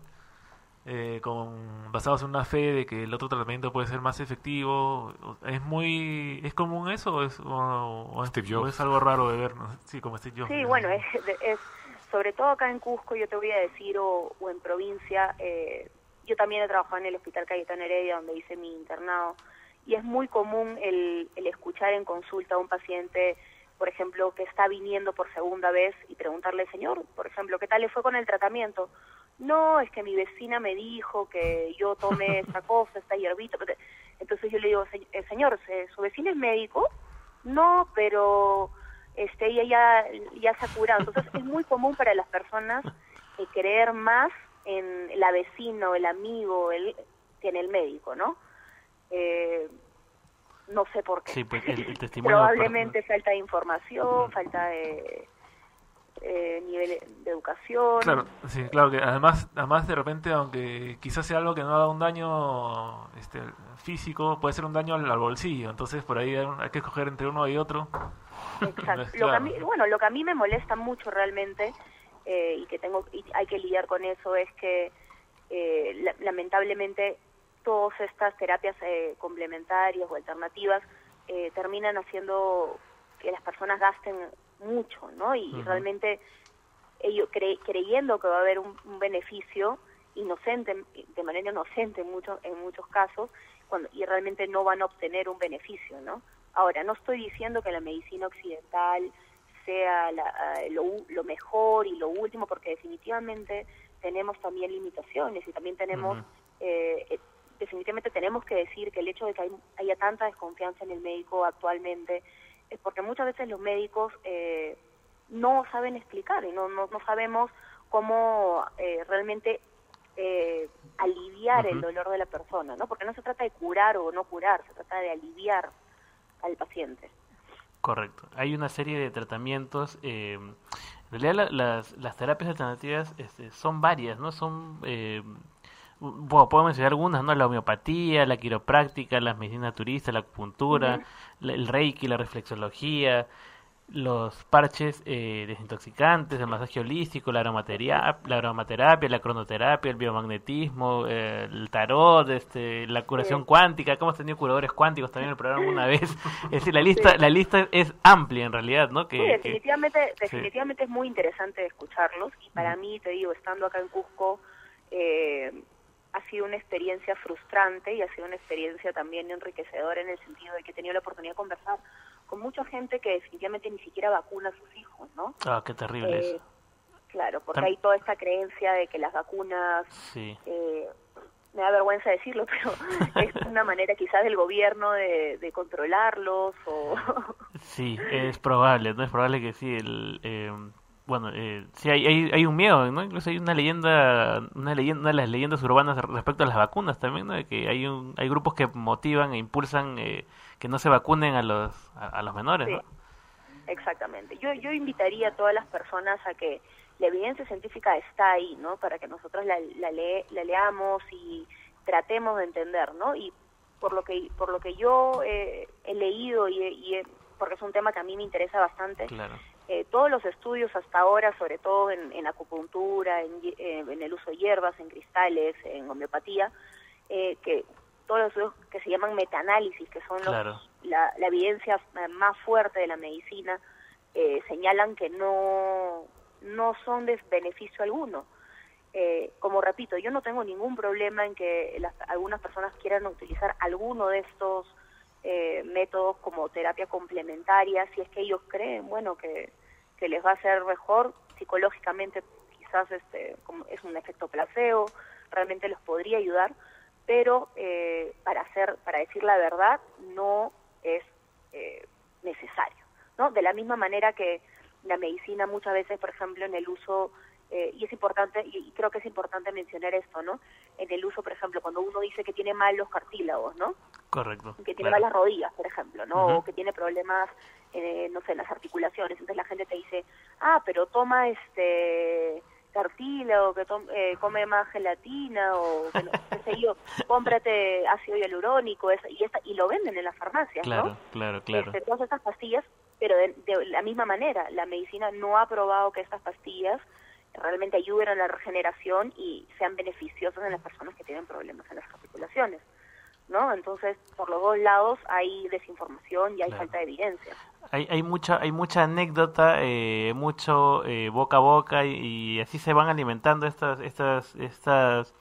G: eh, con basados en una fe de que el otro tratamiento puede ser más efectivo. ¿Es muy es común eso o es, o, es, algo raro de ver? Sí, como Steve
O: Sí, bueno, es, es, sobre todo acá en Cusco, yo te voy a decir, o, o en provincia, eh, yo también he trabajado en el Hospital Cayetano Heredia, donde hice mi internado, y es muy común el, el escuchar en consulta a un paciente por ejemplo, que está viniendo por segunda vez y preguntarle, señor, por ejemplo, ¿qué tal le fue con el tratamiento? No, es que mi vecina me dijo que yo tomé esta cosa, esta hierbita. Entonces yo le digo, eh, señor, ¿su vecina es médico? No, pero este, ella ya, ya se ha curado. Entonces es muy común para las personas eh, creer más en la vecina o el amigo el, que en el médico, ¿no? Eh, no sé por qué.
G: Sí, pues el, testimonio
O: Probablemente falta de información, falta de eh, nivel de educación.
G: Claro, sí, claro que además, además de repente, aunque quizás sea algo que no haga un daño este, físico, puede ser un daño al, bolsillo. Entonces, por ahí hay, que escoger entre uno y otro.
O: Exacto. lo que a mí, bueno, lo que a mí me molesta mucho realmente eh, y que tengo y hay que lidiar con eso es que eh, lamentablemente todas estas terapias eh, complementarias o alternativas terminan haciendo que las personas gasten mucho, ¿no? Y realmente ellos creyendo que va a haber un, beneficio inocente, de manera inocente en muchos, en muchos casos, cuando, y realmente no van a obtener un beneficio, ¿no? Ahora, no estoy diciendo que la medicina occidental sea lo, mejor y lo último, porque definitivamente tenemos también limitaciones y también tenemos, eh, eh, definitivamente tenemos que decir que el hecho de que haya tanta desconfianza en el médico actualmente porque muchas veces los médicos eh, no saben explicar y no, no, sabemos cómo eh, realmente eh, aliviar el dolor de la persona, ¿no? Porque no se trata de curar o no curar, se trata de aliviar al paciente.
G: Correcto. Hay una serie de tratamientos. en realidad las, las terapias alternativas este, son varias, ¿no? Son bueno, puedo mencionar algunas, ¿no? La homeopatía, la quiropráctica, las medicinas turistas, la acupuntura, el reiki, la reflexología, los parches eh, desintoxicantes, el masaje holístico, la aromaterapia, la, aromaterapia, la cronoterapia, el biomagnetismo, eh, el tarot, este, la curación cuántica, que hemos tenido curadores cuánticos también en el programa una vez. Es decir, la lista, la lista es amplia en realidad, ¿no?
O: Que, sí, definitivamente, definitivamente es muy interesante escucharlos y para mí, te digo, estando acá en Cusco, eh, ha sido una experiencia frustrante y ha sido una experiencia también enriquecedora en el sentido de que he tenido la oportunidad de conversar con mucha gente que definitivamente ni siquiera vacuna a sus hijos, ¿no?
G: Ah, qué terrible
O: eh, Claro, porque hay toda esta creencia de que las vacunas, eh, me da vergüenza decirlo, pero es una manera quizás del gobierno de, de controlarlos o...
G: Sí, es probable, ¿no? Es probable que sí, el... Eh bueno, eh, sí hay, hay, hay, un miedo, ¿no? Incluso hay una leyenda, una leyenda, una de las leyendas urbanas respecto a las vacunas también, ¿no? De que hay un, hay grupos que motivan e impulsan eh, que no se vacunen a los, a, los menores, ¿no?
O: Exactamente. Yo, yo invitaría a todas las personas a que la evidencia científica está ahí, ¿no? Para que nosotros la, la, la leamos y tratemos de entender, ¿no? Y por lo que, por lo que yo he leído y, y porque es un tema que a mí me interesa bastante,
G: claro.
O: Eh, todos los estudios hasta ahora, sobre todo en, acupuntura, en, eh, en, el uso de hierbas, en cristales, en homeopatía, eh, que todos los estudios que se llaman metaanálisis, que son los, la, evidencia más fuerte de la medicina, señalan que no, no son de beneficio alguno. como repito, yo no tengo ningún problema en que algunas personas quieran utilizar alguno de estos eh, métodos como terapia complementaria, si es que ellos creen, bueno, que, que les va a ser mejor psicológicamente, quizás este, como es un efecto placebo, realmente los podría ayudar, pero eh, para hacer, para decir la verdad, no es eh, necesario, ¿no? De la misma manera que la medicina muchas veces, por ejemplo, en el uso eh, y es importante, y, creo que es importante mencionar esto, ¿no? En el uso, por ejemplo, cuando uno dice que tiene mal los cartílagos, ¿no?
G: Correcto.
O: Que tiene mal las rodillas, por ejemplo, ¿no? O que tiene problemas, eh, no sé, en las articulaciones. Entonces la gente te dice, ah, pero toma este cartílago, que eh, come más gelatina o que no, qué sé yo, cómprate ácido hialurónico y, esta, y lo venden en las farmacias,
G: claro, Claro, claro,
O: este, todas estas pastillas, pero de, de, la misma manera, la medicina no ha probado que estas pastillas realmente ayuden a la regeneración y sean beneficiosos en las personas que tienen problemas en las articulaciones. ¿no? Entonces, por los dos lados hay desinformación y hay falta de evidencia.
G: Hay, hay mucha hay mucha anécdota, eh, mucho eh, boca a boca y, así se van alimentando estas estas estas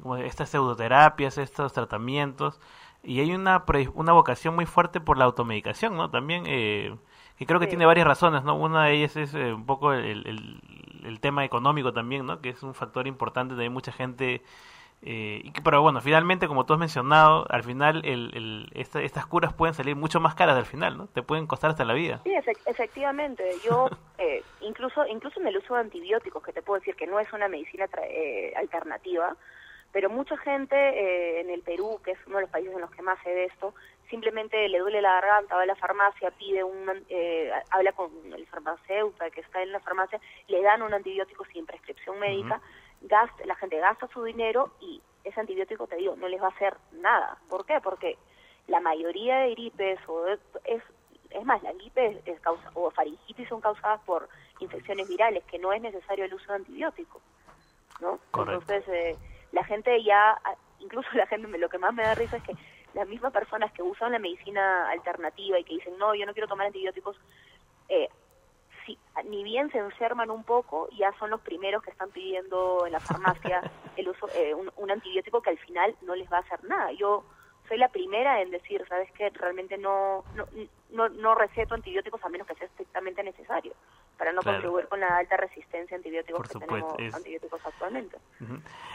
G: como estas pseudoterapias, estos tratamientos y hay una una vocación muy fuerte por la automedicación, ¿no? También eh, que creo que tiene varias razones, ¿no? Una de ellas es un poco el, el, el, tema económico también, ¿no? Que es un factor importante, hay mucha gente eh, pero bueno, finalmente, como tú has mencionado, al final el, estas curas pueden salir mucho más caras al final, ¿no? Te pueden costar hasta la vida.
O: Sí, efectivamente. Yo, eh, incluso, incluso en el uso de antibióticos, que te puedo decir que no es una medicina eh, alternativa, pero mucha gente en el Perú, que es uno de los países en los que más se ve esto, simplemente le duele la garganta, va a la farmacia, pide un, habla con el farmacéutico que está en la farmacia, le dan un antibiótico sin prescripción médica la gente gasta su dinero y ese antibiótico, te digo, no les va a hacer nada. ¿Por qué? Porque la mayoría de gripes o es es más, la gripe es causa, o faringitis son causadas por infecciones virales, que no es necesario el uso de antibióticos, ¿no? Entonces, eh, la gente ya, incluso la gente, lo que más me da risa es que las mismas personas que usan la medicina alternativa y que dicen, no, yo no quiero tomar antibióticos, eh, ni bien se enferman un poco, ya son los primeros que están pidiendo en la farmacia el uso eh, un, antibiótico que al final no les va a hacer nada. Yo soy la primera en decir, sabes que realmente no, no no no receto antibióticos a menos que sea estrictamente necesario para no contribuir con la alta resistencia a antibióticos que tenemos antibióticos actualmente.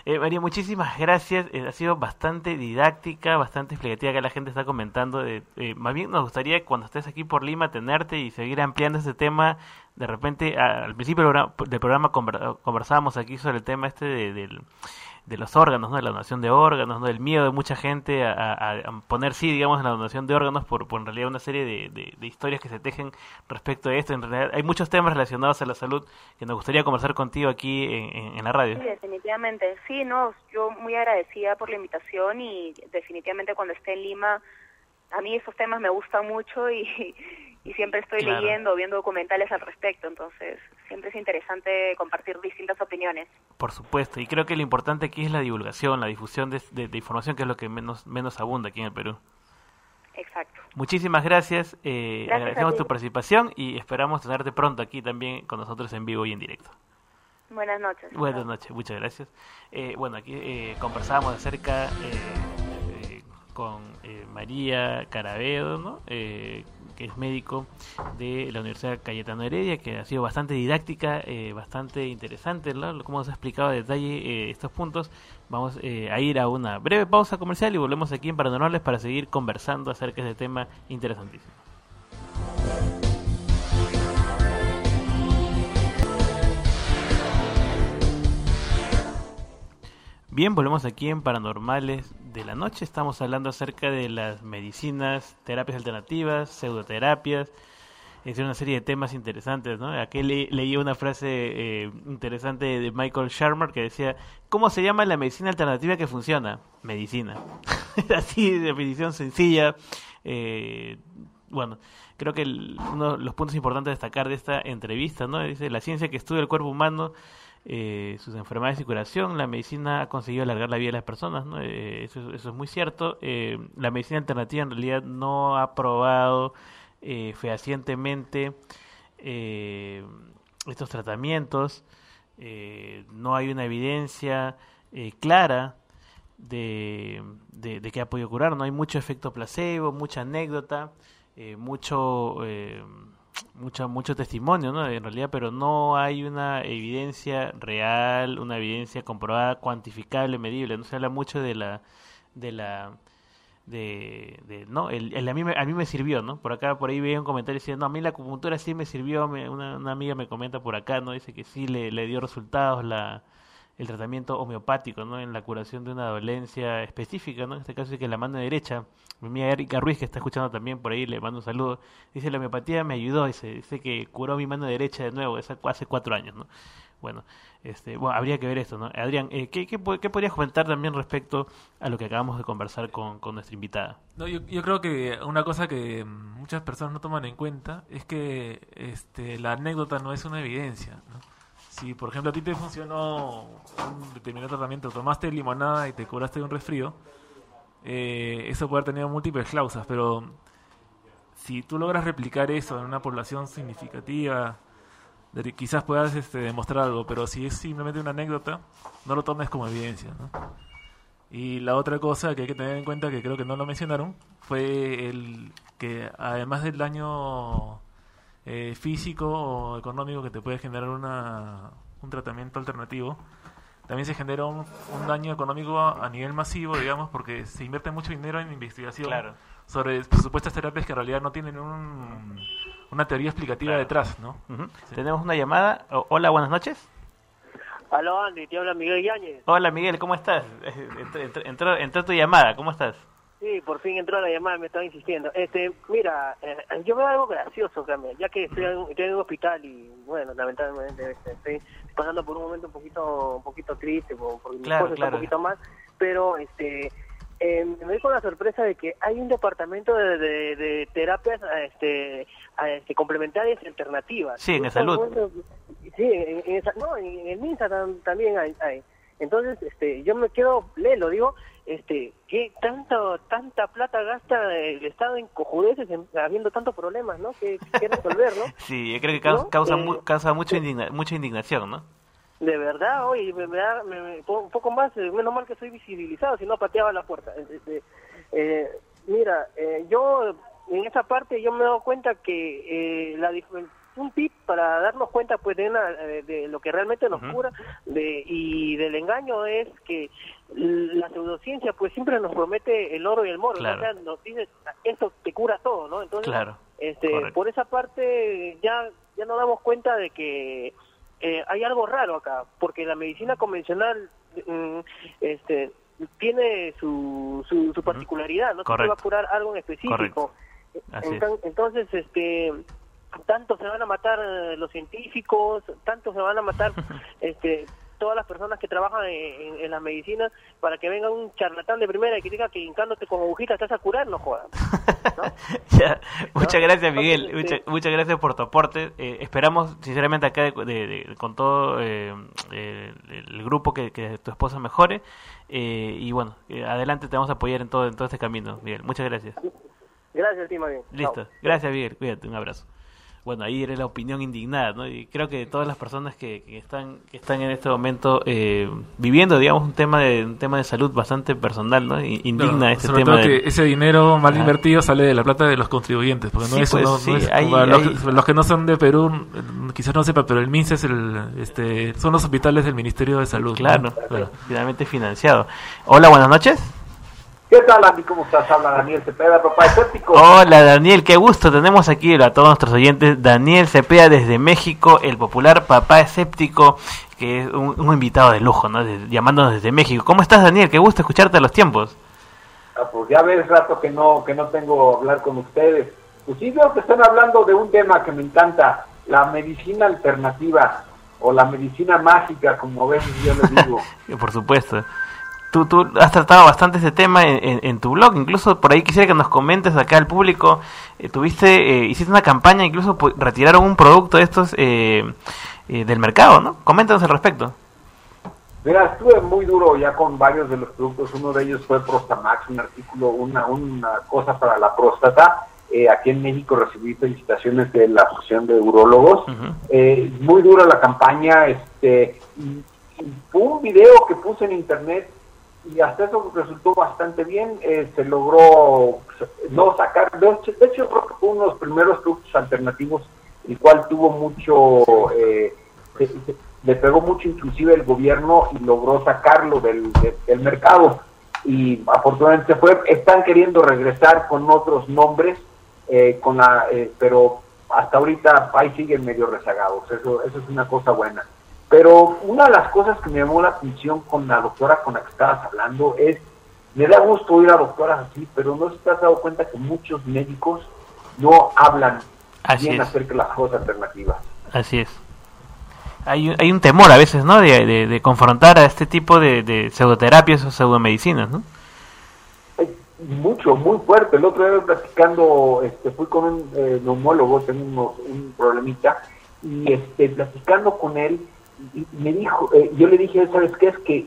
G: eh, María, muchísimas gracias. Eh, ha sido bastante didáctica, bastante explicativa que la gente está comentando. Eh, más bien nos gustaría cuando estés aquí por Lima tenerte y seguir ampliando este tema. De repente, al principio del programa, conversábamos aquí sobre el tema este de, del de los órganos, ¿no? de la donación de órganos, ¿no? del miedo de mucha gente a, poner sí, digamos, en la donación de órganos por, por en realidad una serie de, de, historias que se tejen respecto a esto. En realidad hay muchos temas relacionados a la salud que nos gustaría conversar contigo aquí en, la radio.
O: Sí, definitivamente. Sí, no, yo muy agradecida por la invitación y definitivamente cuando esté en Lima, a mí esos temas me gustan mucho y y siempre estoy leyendo o viendo documentales al respecto, entonces siempre es interesante compartir distintas opiniones.
G: Por supuesto, y creo que lo importante aquí es la divulgación, la difusión de, información, que es lo que menos, menos abunda aquí en el Perú.
O: Exacto.
G: Muchísimas gracias, eh, agradecemos tu participación y esperamos tenerte pronto aquí también con nosotros en vivo y en directo.
O: Buenas noches.
G: Buenas noches, muchas gracias. Eh, bueno, aquí eh, conversamos acerca eh, con María Carabedo, ¿no? Que es médico de la Universidad Cayetano Heredia, que ha sido bastante didáctica, eh, bastante interesante, ¿no? como se ha explicado a detalle eh, estos puntos. Vamos eh, a ir a una breve pausa comercial y volvemos aquí en Paranormales para seguir conversando acerca de este tema interesantísimo. Bien, volvemos aquí en Paranormales de la Noche. Estamos hablando acerca de las medicinas, terapias alternativas, pseudoterapias. Es una serie de temas interesantes, ¿no? Aquí leí una frase eh, interesante de Michael Sharma que decía, ¿cómo se llama la medicina alternativa que funciona? Medicina. Así, de definición sencilla. Eh, bueno, creo que uno de los puntos importantes a destacar de esta entrevista, ¿no? Dice, la ciencia que estudia el cuerpo humano eh, sus enfermedades y curación, la medicina ha conseguido alargar la vida de las personas, eh, eso, es muy cierto. Eh, la medicina alternativa en realidad no ha probado fehacientemente estos tratamientos, no hay una evidencia clara de, de, de, que ha podido curar, no hay mucho efecto placebo, mucha anécdota, mucho mucho, mucho testimonio, ¿no? En realidad, pero no hay una evidencia real, una evidencia comprobada, cuantificable, medible. No se habla mucho de la, de la, de, de no, el, el, a mí me, a mí me sirvió, ¿no? Por acá, por ahí veía un comentario diciendo, no, a mí la acupuntura sí me sirvió. una, una amiga me comenta por acá, ¿no? Dice que sí le, le dio resultados la el tratamiento homeopático, ¿no? En la curación de una dolencia específica, ¿no? En este caso es que la mano derecha, mi amiga Erika Ruiz, que está escuchando también por ahí, le mando un saludo, dice, la homeopatía me ayudó, dice, dice que curó mi mano derecha de nuevo, hace cuatro años, ¿no? Bueno, este, bueno, habría que ver esto, ¿no? Adrián, eh, ¿qué, qué, podrías comentar también respecto a lo que acabamos de conversar con, con nuestra invitada?
Q: No, yo, yo, creo que una cosa que muchas personas no toman en cuenta es que este, la anécdota no es una evidencia, ¿no? Si por ejemplo a ti te funcionó un determinado tratamiento, tomaste limonada y te curaste de un resfrío, eh, eso puede haber tenido múltiples causas, pero si tú logras replicar eso en una población significativa, quizás puedas este, demostrar algo, pero si es simplemente una anécdota, no lo tomes como evidencia. ¿no? Y la otra cosa que hay que tener en cuenta, que creo que no lo mencionaron, fue el que además del daño eh, físico o económico que te puede generar una, un tratamiento alternativo, también se genera un, daño económico a, nivel masivo, digamos, porque se invierte mucho dinero en investigación sobre supuestas terapias que en realidad no tienen una teoría explicativa detrás, ¿no?
G: Tenemos una llamada. hola, buenas noches.
R: Aló, Andy, te habla Miguel Yáñez.
G: Hola, Miguel, ¿cómo estás? Entró, entró, tu llamada, ¿cómo estás?
R: Sí, por fin entró la llamada, me estaba insistiendo. Este, mira, eh, yo veo algo gracioso, Camila, ya que estoy en, un hospital y, bueno, lamentablemente este, estoy pasando por un momento un poquito un poquito triste, porque mi esposa está un poquito más, pero este eh, me doy con la sorpresa de que hay un departamento de, de, terapias este, este, complementarias y alternativas.
G: Sí, en salud.
R: Sí, en, no, en, el MINSA también hay, Entonces, este, yo me quedo, lo digo, este, ¿qué tanto, tanta plata gasta el Estado en cojudeces habiendo tantos problemas, ¿no? Que, que resolver, ¿no?
G: sí, yo creo que causa, causa, eh, causa mucha, mucha indignación, ¿no?
R: De verdad, hoy me, da un poco más, eh, menos mal que soy visibilizado, si no pateaba la puerta. Este, eh, mira, eh, yo en esa parte yo me he dado cuenta que la un tip para darnos cuenta pues de, de lo que realmente nos cura de, y del engaño es que la pseudociencia pues siempre nos promete el oro y el moro, o sea, nos dice esto te cura todo, ¿no? Entonces, este, por esa parte ya ya nos damos cuenta de que eh, hay algo raro acá, porque la medicina convencional mm, este, tiene su, su, particularidad, no se va a curar algo en específico. Entonces, este tanto se van a matar eh, los científicos, tanto se van a matar este todas las personas que trabajan en, la medicina para que venga un charlatán de primera y que diga que hincándote con agujitas estás a curar, no jodas.
G: Muchas gracias, Miguel. muchas gracias por tu aporte. Eh, esperamos, sinceramente, acá con todo eh, el grupo que, tu esposa mejore. Y bueno, adelante te vamos a apoyar en todo, en todo este camino, Miguel. Muchas gracias.
R: Gracias a ti,
G: Listo. Gracias, Miguel. Cuídate. Un abrazo bueno, ahí era la opinión indignada, ¿no? Y creo que todas las personas que, están que están en este momento eh, viviendo, digamos, un tema de un tema de salud bastante personal, ¿no? Indigna este tema.
Q: que ese dinero mal invertido sale de la plata de los contribuyentes, porque no es, pues, los, que no son de Perú, quizás no sepa, pero el MINS es el, este, son los hospitales del Ministerio de Salud.
G: Claro, claro. finalmente financiado. Hola, buenas noches.
S: ¿Qué tal, Andy? ¿Cómo estás? Habla Daniel Cepeda, papá escéptico.
G: Hola, Daniel, qué gusto. Tenemos aquí a todos nuestros oyentes. Daniel Cepeda desde México, el popular papá escéptico, que es un, invitado de lujo, ¿no? llamándonos desde México. ¿Cómo estás, Daniel? Qué gusto escucharte a los tiempos.
S: Ah, pues ya ves rato que no, que no tengo hablar con ustedes. Pues sí veo que están hablando de un tema que me encanta, la medicina alternativa o la medicina mágica, como ves yo les digo.
G: Por supuesto. Tú, tú has tratado bastante ese tema en, tu blog, incluso por ahí quisiera que nos comentes acá al público, eh, tuviste, eh, hiciste una campaña, incluso retiraron un producto de estos eh, del mercado, ¿no? Coméntanos al respecto.
S: Mira, estuve muy duro ya con varios de los productos, uno de ellos fue Prostamax, un artículo, una, una cosa para la próstata, aquí en México recibí felicitaciones de la Asociación de Urólogos, muy dura la campaña, este, fue un video que puse en internet y hasta eso resultó bastante bien. Eh, se logró no sacar, de hecho, creo que fue uno de los primeros productos alternativos, el cual tuvo mucho, eh, le pegó mucho inclusive el gobierno y logró sacarlo del, del mercado. Y afortunadamente fue, están queriendo regresar con otros nombres, eh, con la, pero hasta ahorita ahí siguen medio rezagados. Eso, eso es una cosa buena. Pero una de las cosas que me llamó la atención con la doctora con la que estabas hablando es, me da gusto oír a doctoras así, pero no se te has dado cuenta que muchos médicos no hablan bien acerca de las cosas alternativas.
G: Así es. Hay, hay un temor a veces, ¿no? De, confrontar a este tipo de, pseudoterapias o pseudomedicinas, ¿no?
S: mucho, muy fuerte. El otro día platicando, este, fui con un eh, neumólogo, tengo un problemita, y este, platicando con él, me dijo, eh, yo le dije, ¿sabes qué? Es que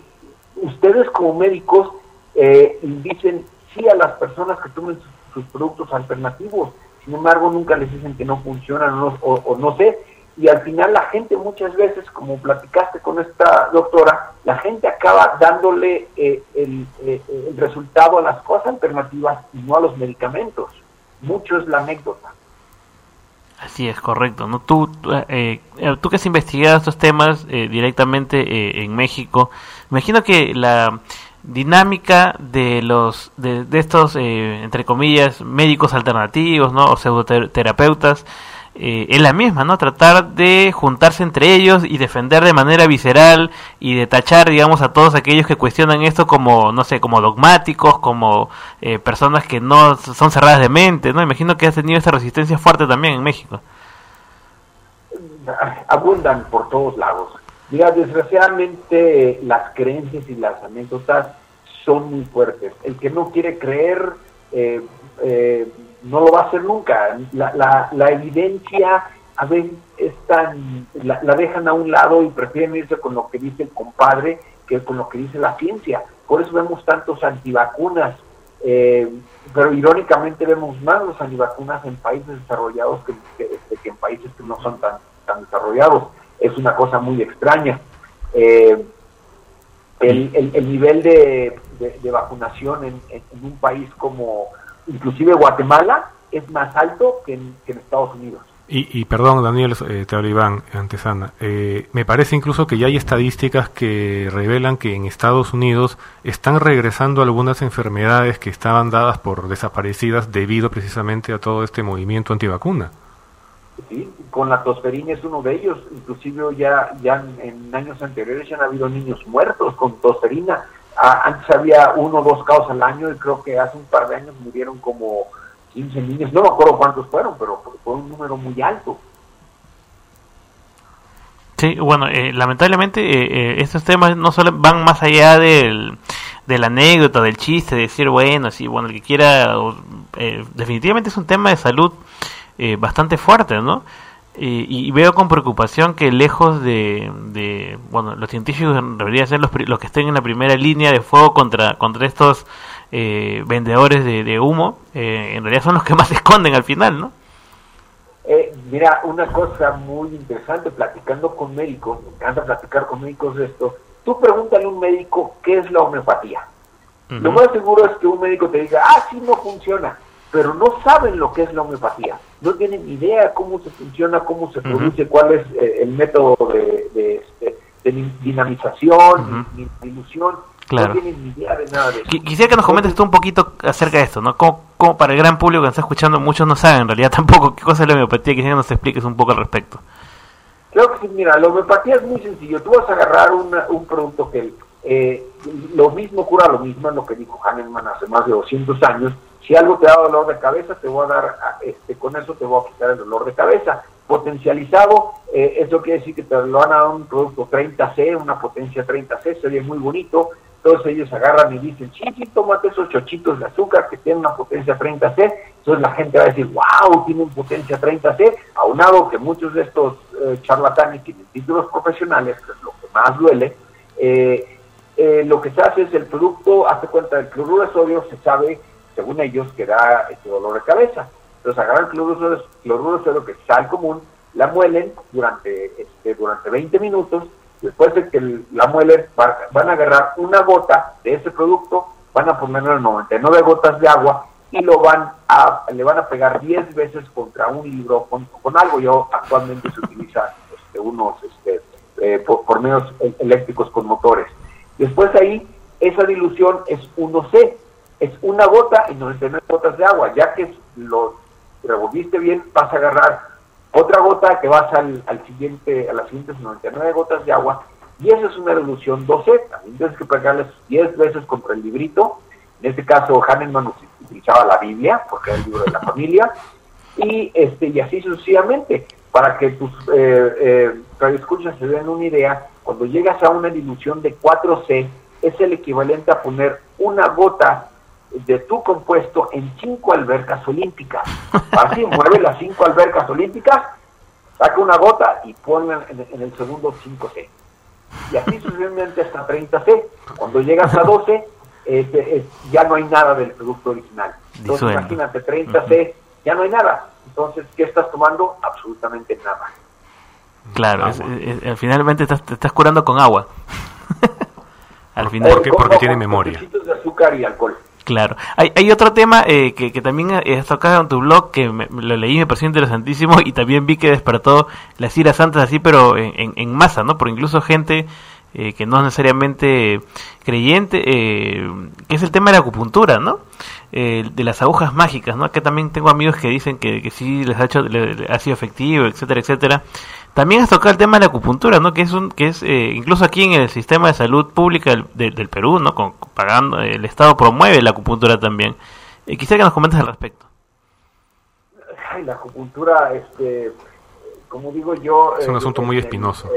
S: ustedes como médicos eh, dicen sí a las personas que tomen sus, productos alternativos, sin embargo nunca les dicen que no funcionan o, no sé, y al final la gente muchas veces, como platicaste con esta doctora, la gente acaba dándole eh, el, el resultado a las cosas alternativas y no a los medicamentos. Mucho es la anécdota.
G: Así es, correcto. ¿no? Tú, eh, eh, tú que has investigado estos temas eh, directamente en México, imagino que la dinámica de los de, de estos, entre comillas, médicos alternativos ¿no? o pseudoterapeutas eh, es la misma, ¿no? Tratar de juntarse entre ellos y defender de manera visceral y de tachar, digamos, a todos aquellos que cuestionan esto como, no sé, como dogmáticos, como eh, personas que no son cerradas de mente, ¿no? Imagino que has tenido esta resistencia fuerte también en México.
S: Abundan por todos lados. Mira, desgraciadamente las creencias y las anécdotas son muy fuertes. El que no quiere creer... Eh, eh no lo va a hacer nunca. La, la, la evidencia a veces la, dejan a un lado y prefieren irse con lo que dice el compadre que con lo que dice la ciencia. Por eso vemos tantos antivacunas, eh, pero irónicamente vemos más los antivacunas en países desarrollados que, que, en países que no son tan, tan desarrollados. Es una cosa muy extraña. Eh, el, el, nivel de, de, vacunación en, un país como inclusive Guatemala es más alto que en, Estados Unidos.
K: Y, y, perdón, Daniel, eh, te hablo Iván, antes Ana. Eh, me parece incluso que ya hay estadísticas que revelan que en Estados Unidos están regresando algunas enfermedades que estaban dadas por desaparecidas debido precisamente a todo este movimiento antivacuna.
S: Sí, con la tosferina es uno de ellos. Inclusive ya, ya en años anteriores ya han habido niños muertos con tosferina. Ah, antes había uno o dos casos al año y creo que hace un par de años murieron como 15 niños. No me acuerdo cuántos fueron, pero fue un número muy alto.
G: Sí, bueno, eh, lamentablemente eh, eh, estos temas no solo van más allá del, de la anécdota, del chiste, de decir, bueno, sí, bueno, el que quiera, definitivamente es un tema de salud bastante fuerte, ¿no? Y veo con preocupación que lejos de, bueno, los científicos deberían ser los, los, que estén en la primera línea de fuego contra, contra estos eh, vendedores de, humo, eh, en realidad son los que más se esconden al final, ¿no?
S: Eh, mira, una cosa muy interesante, platicando con médicos, me encanta platicar con médicos de esto, tú pregúntale a un médico qué es la homeopatía. Lo más seguro es que un médico te diga, ah, sí, no funciona pero no saben lo que es la homeopatía, no tienen idea cómo se funciona, cómo se produce, cuál es eh, el método de, de, este, dinamización, de ilusión. No tienen ni idea de nada de eso.
G: Quisiera que nos comentes tú un poquito acerca de esto, ¿no? ¿Cómo, para el gran público que nos está escuchando, muchos no saben en realidad tampoco qué cosa es la homeopatía, quisiera que nos expliques un poco al respecto.
S: Creo que sí, mira, la homeopatía es muy sencillo. Tú vas a agarrar un producto que eh, lo mismo cura lo mismo, es lo que dijo Hahnemann hace más de 200 años, si algo te da dolor de cabeza, te voy a dar, este, con eso te voy a quitar el dolor de cabeza. Potencializado, eh, eso quiere decir que te lo van a dar un producto 30C, una potencia 30C, se ve muy bonito. Entonces ellos agarran y dicen, sí, sí, tómate esos chochitos de azúcar que tienen una potencia 30C. Entonces la gente va a decir, wow, tienen potencia 30C. Aunado que muchos de estos eh, charlatanes tienen títulos profesionales, que es lo que más duele, eh, eh, lo que se hace es el producto, hace cuenta del cloruro de sodio, se sabe según ellos, que da este dolor de cabeza. Entonces agarran cloruro, cloruro de que es sal común, la muelen durante, este, durante 20 minutos, después de que la muelen, van a agarrar una gota de ese producto, van a ponerle 99 gotas de agua y lo van a, le van a pegar 10 veces contra un libro con, con algo. Yo actualmente se utiliza este, unos este, eh, por, por medios eléctricos con motores. Después ahí, esa dilución es 1C, es una gota y 99 gotas de agua. Ya que lo revolviste bien, vas a agarrar otra gota que vas al, siguiente, a las siguientes 99 gotas de agua y esa es una reducción 12. También tienes que pegarles 10 veces contra el librito. En este caso, Hahnemann utilizaba la Biblia, porque era el libro de la familia, y este y así sucesivamente. Para que tus eh, eh, radioescuchas se den una idea, cuando llegas a una dilución de 4C, es el equivalente a poner una gota de tu compuesto en cinco albercas olímpicas. Así, mueve las cinco albercas olímpicas, saca una gota y ponla en, el segundo 5C. y así sucesivamente hasta 30C. Cuando llegas a 12, eh, ya no hay nada del producto original. Entonces imagínate, 30C, ya no hay nada. Entonces, ¿qué estás tomando? Absolutamente nada.
G: Claro, es, finalmente estás, te estás curando con agua.
K: Al final. Porque, porque tiene memoria.
S: de azúcar y alcohol.
G: Claro. Hay, hay otro tema eh, que, que, también has tocado en tu blog que lo leí, me pareció interesantísimo y también vi que despertó las iras santas así, pero en, en, masa, ¿no? Por incluso gente eh, que no es necesariamente creyente, eh, que es el tema de la acupuntura, ¿no? Eh, de las agujas mágicas, ¿no? Que también tengo amigos que dicen que, que sí les ha, hecho, ha sido efectivo, etcétera, etcétera. También has tocado el tema de la acupuntura, ¿no? Que es un, que es eh, incluso aquí en el sistema de salud pública del, del, Perú, ¿no? Con, pagando el Estado promueve la acupuntura también. Eh, quisiera que nos comentes al respecto.
S: Ay, la acupuntura, este, como digo yo,
K: es un asunto muy espinoso.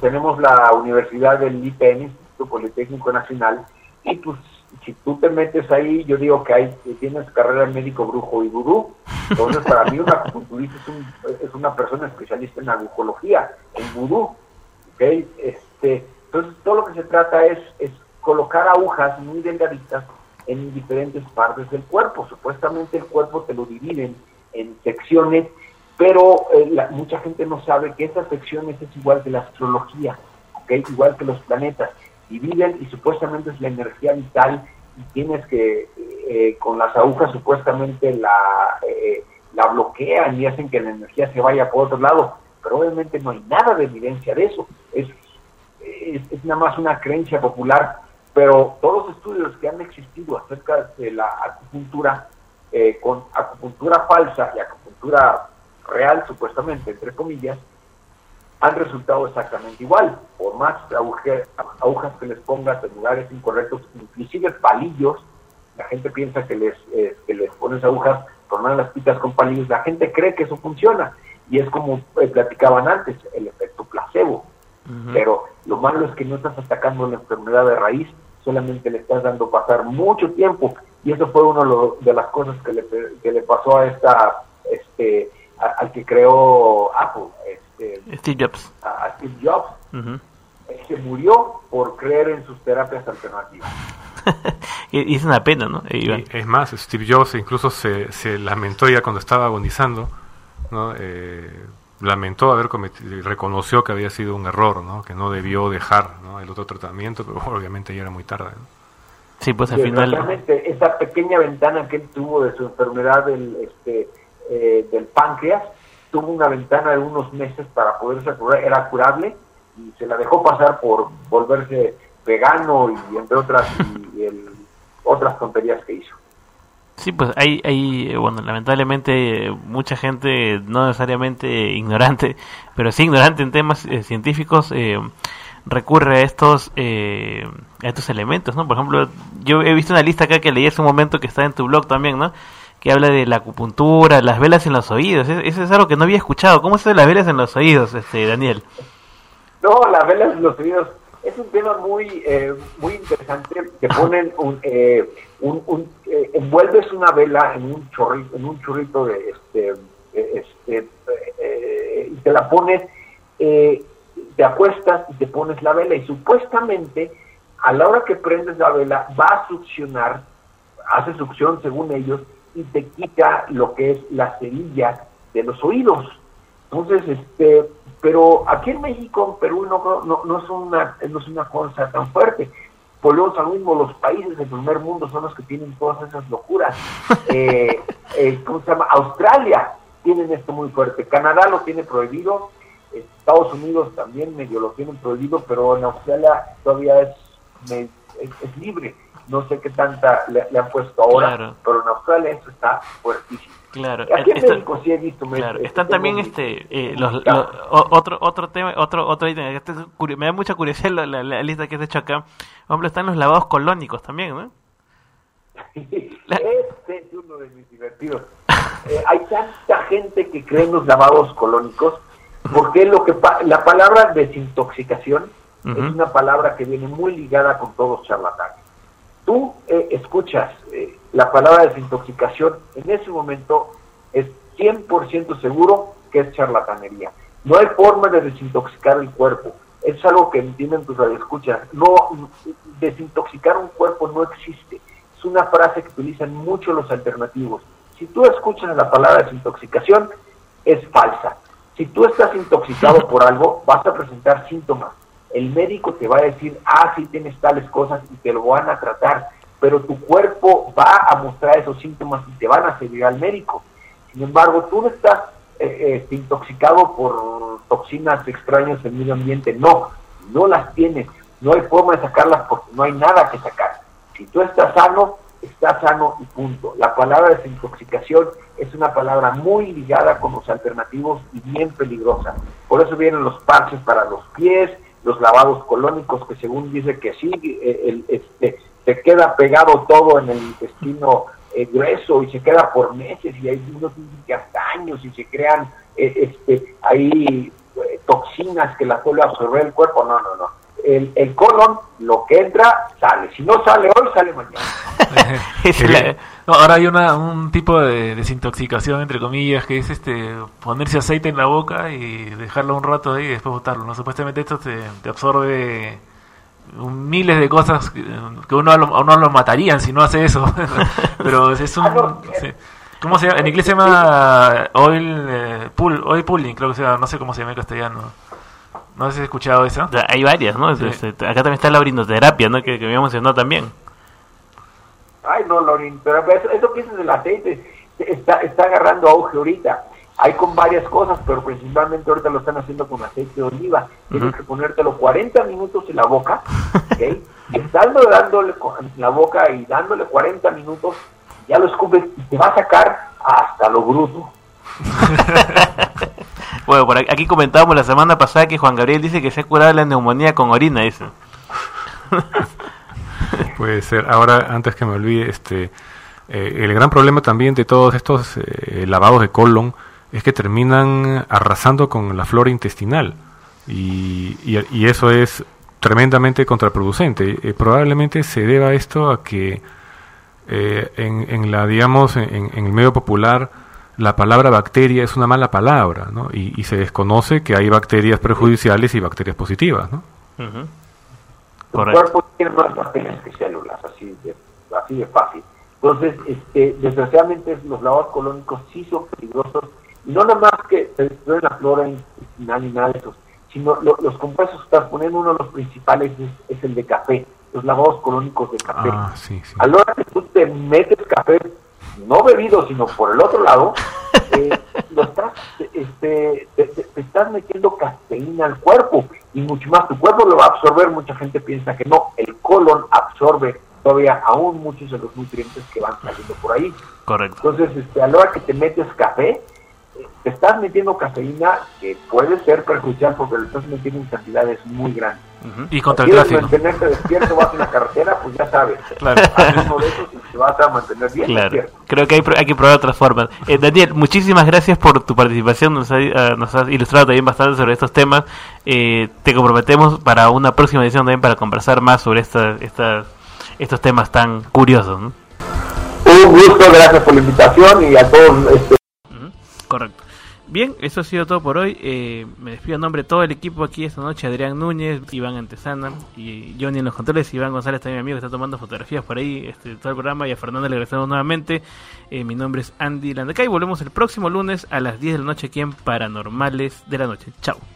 S: Tenemos la Universidad del IPN, Instituto Politécnico Nacional, y pues si tú te metes ahí, yo digo que hay, tienes carrera médico brujo y gurú. Entonces, para mí, un acupunturista es, una persona especialista en agucología, en vudú. ¿okay? Este, entonces, todo lo que se trata es, es colocar agujas muy delgaditas en diferentes partes del cuerpo. Supuestamente el cuerpo te lo dividen en secciones, pero eh, mucha gente no sabe que esas secciones es igual que la astrología, ¿okay? igual que los planetas. Dividen y supuestamente es la energía vital y tienes que, eh, con las agujas supuestamente la, eh, la bloquean y hacen que la energía se vaya por otro lado, pero obviamente no hay nada de evidencia de eso, es, es, nada más una creencia popular, pero todos los estudios que han existido acerca de la acupuntura, eh, con acupuntura falsa y acupuntura real supuestamente, entre comillas, han resultado exactamente igual. Por más agujas que les pongas en lugares incorrectos, inclusive palillos, la gente piensa que les, eh, que les pones agujas, tornan las pitas con palillos, la gente cree que eso funciona. Y es como eh, platicaban antes, el efecto placebo. Pero lo malo es que no estás atacando la enfermedad de raíz, solamente le estás dando pasar mucho tiempo. Y eso fue una de las cosas que le, que le pasó a esta, este, al que creó Apple.
G: Este, Steve Jobs.
S: A, Steve Jobs. se murió por creer en sus terapias alternativas.
G: y, es una pena, ¿no?
K: es más, Steve Jobs incluso se, se lamentó ya cuando estaba agonizando, ¿no? Eh, lamentó haber cometido, reconoció que había sido un error, ¿no? Que no debió dejar ¿no? el otro tratamiento, pero obviamente ya era muy tarde.
G: Sí, pues al final...
S: esa pequeña ventana que él tuvo de su enfermedad del, este, eh, del páncreas, tuvo una ventana de unos meses para poderse curar, era curable y se la dejó pasar por volverse vegano y entre otras y, otras tonterías que hizo.
G: Sí, pues hay, hay, bueno, lamentablemente mucha gente, no necesariamente ignorante, pero sí ignorante en temas eh, científicos, eh, recurre a estos, eh, a estos elementos, ¿no? Por ejemplo, yo he visto una lista acá que leí hace un momento que está en tu blog también, ¿no? Que habla de la acupuntura, las velas en los oídos. Eso es algo que no había escuchado. ¿Cómo es de las velas en los oídos, este Daniel?
S: No, las velas en los oídos es un tema muy eh, muy interesante. Te ponen un, eh, un, eh, envuelves una vela en un chorrito, en un churrito de este, este y te la pones, te acuestas y te pones la vela y supuestamente a la hora que prendes la vela va a succionar, hace succión según ellos y te quita lo que es la cerilla de los oídos. Entonces, este, pero aquí en México, en Perú, no, no, no, es una, no es una cosa tan fuerte. Volvemos al mismo, los países del primer mundo son los que tienen todas esas locuras. Eh, eh, ¿Cómo se llama? Australia tienen esto muy fuerte. Canadá lo tiene prohibido. Estados Unidos también medio lo tienen prohibido, pero en Australia todavía es, es libre no sé qué tanta le, han puesto ahora, pero en Australia eso está fuertísimo.
G: Claro, aquí en México sí he visto. Claro. Este, Están también este eh, los, otro otro tema, otro otro este me da mucha curiosidad la, lista que has hecho acá. Hombre, están los lavados colónicos también, ¿no?
S: este es uno de mis divertidos. Eh, hay tanta gente que cree en los lavados colónicos porque lo que la palabra desintoxicación es una palabra que viene muy ligada con todos los charlatanes tú eh, escuchas eh, la palabra desintoxicación, en ese momento es 100% seguro que es charlatanería. No hay forma de desintoxicar el cuerpo. es algo que entienden tus radioescuchas. No, desintoxicar un cuerpo no existe. Es una frase que utilizan mucho los alternativos. Si tú escuchas la palabra desintoxicación, es falsa. Si tú estás intoxicado por algo, vas a presentar síntomas. El médico te va a decir, ah, sí tienes tales cosas y te lo van a tratar, pero tu cuerpo va a mostrar esos síntomas y te van a seguir al médico. Sin embargo, tú no estás eh, este, intoxicado por toxinas extrañas en el medio ambiente. No, no las tienes. No hay forma de sacarlas porque no hay nada que sacar. Si tú estás sano, estás sano y punto. La palabra desintoxicación es una palabra muy ligada con los alternativos y bien peligrosa. Por eso vienen los parches para los pies, los lavados colónicos que según dice que sí, eh, el, este, se queda pegado todo en el intestino eh, grueso y se queda por meses y hay unos que hasta años y se crean eh, este, ahí toxinas que la suele absorber el cuerpo. No, no, no. El, el, colon, lo que entra, sale. Si no sale hoy, sale mañana.
Q: ahora hay una, un tipo de desintoxicación, entre comillas, que es este ponerse aceite en la boca y dejarlo un rato ahí y después botarlo. ¿no? Supuestamente esto te, te absorbe miles de cosas que uno, uno lo matarían si no hace eso. Pero es un... ¿Cómo se llama? En inglés se llama oil, eh, oil pulling, creo que sea, no sé cómo se llama en castellano. No sé si has escuchado eso.
P: Hay varias, ¿no? Este, acá también está la orinoterapia, ¿no? Que, que habíamos mencionado también.
S: Ay, no, la orinoterapia, eso, eso que es del aceite, está, está agarrando auge ahorita. Hay con varias cosas, pero principalmente ahorita lo están haciendo con aceite de oliva. Tienes que ponértelo 40 minutos en la boca, ¿ok? Estando dándole en la boca y dándole 40 minutos, ya lo escupes y te va a sacar hasta lo bruto.
P: bueno, por aquí comentábamos la semana pasada que Juan Gabriel dice que se ha curado la neumonía con orina, eso.
K: Puede ser. Ahora, antes que me olvide, este, eh, el gran problema también de todos estos eh, lavados de colon es que terminan arrasando con la flora intestinal y, y, eso es tremendamente contraproducente. Eh, probablemente se deba esto a que eh, en, en, la digamos en, el medio popular la palabra bacteria es una mala palabra, ¿no? Y, se desconoce que hay bacterias perjudiciales y bacterias positivas, ¿no?
S: El cuerpo tiene más bacterias que células, así de, así de fácil. Entonces, este, desgraciadamente los lavados colónicos sí son peligrosos no nada más que se destruye la flora intestinal ni nada de eso, sino los compuestos que estás poniendo, uno de los principales es, el de café, los lavados colónicos de café.
K: Ah, sí, sí.
S: A la hora que tú te metes café, no bebido, sino por el otro lado, lo estás, este, te, estás metiendo cafeína al cuerpo y mucho más. Tu cuerpo lo va a absorber, mucha gente piensa que no. El colon absorbe todavía aún muchos de los nutrientes que van saliendo por ahí.
P: Correcto.
S: Entonces, este, a la hora que te metes café, te estás metiendo cafeína que puede ser perjudicial porque le estás metiendo en cantidades muy grandes.
Q: Y contra el tráfico.
S: mantenerte despierto, vas en la carretera, pues ya sabes. Claro. uno de esos te vas a mantener bien despierto.
P: Creo que hay, hay, que probar otras formas. Eh, Daniel, muchísimas gracias por tu participación. Nos, ha, eh, nos has ilustrado también bastante sobre estos temas. Eh, te comprometemos para una próxima edición también para conversar más sobre esta, estas estos temas tan curiosos.
S: Un gusto, gracias por la invitación y a todos. Este...
P: Correcto. Bien, eso ha sido todo por hoy. Eh, me despido en nombre de todo el equipo aquí esta noche. Adrián Núñez, Iván Antesana y Johnny en los controles. Iván González también amigo que está tomando fotografías por ahí este, todo el programa. Y a Fernando le agradecemos nuevamente. Eh, mi nombre es Andy Landacay. Volvemos el próximo lunes a las 10 de la noche aquí en Paranormales de la Noche. Chao.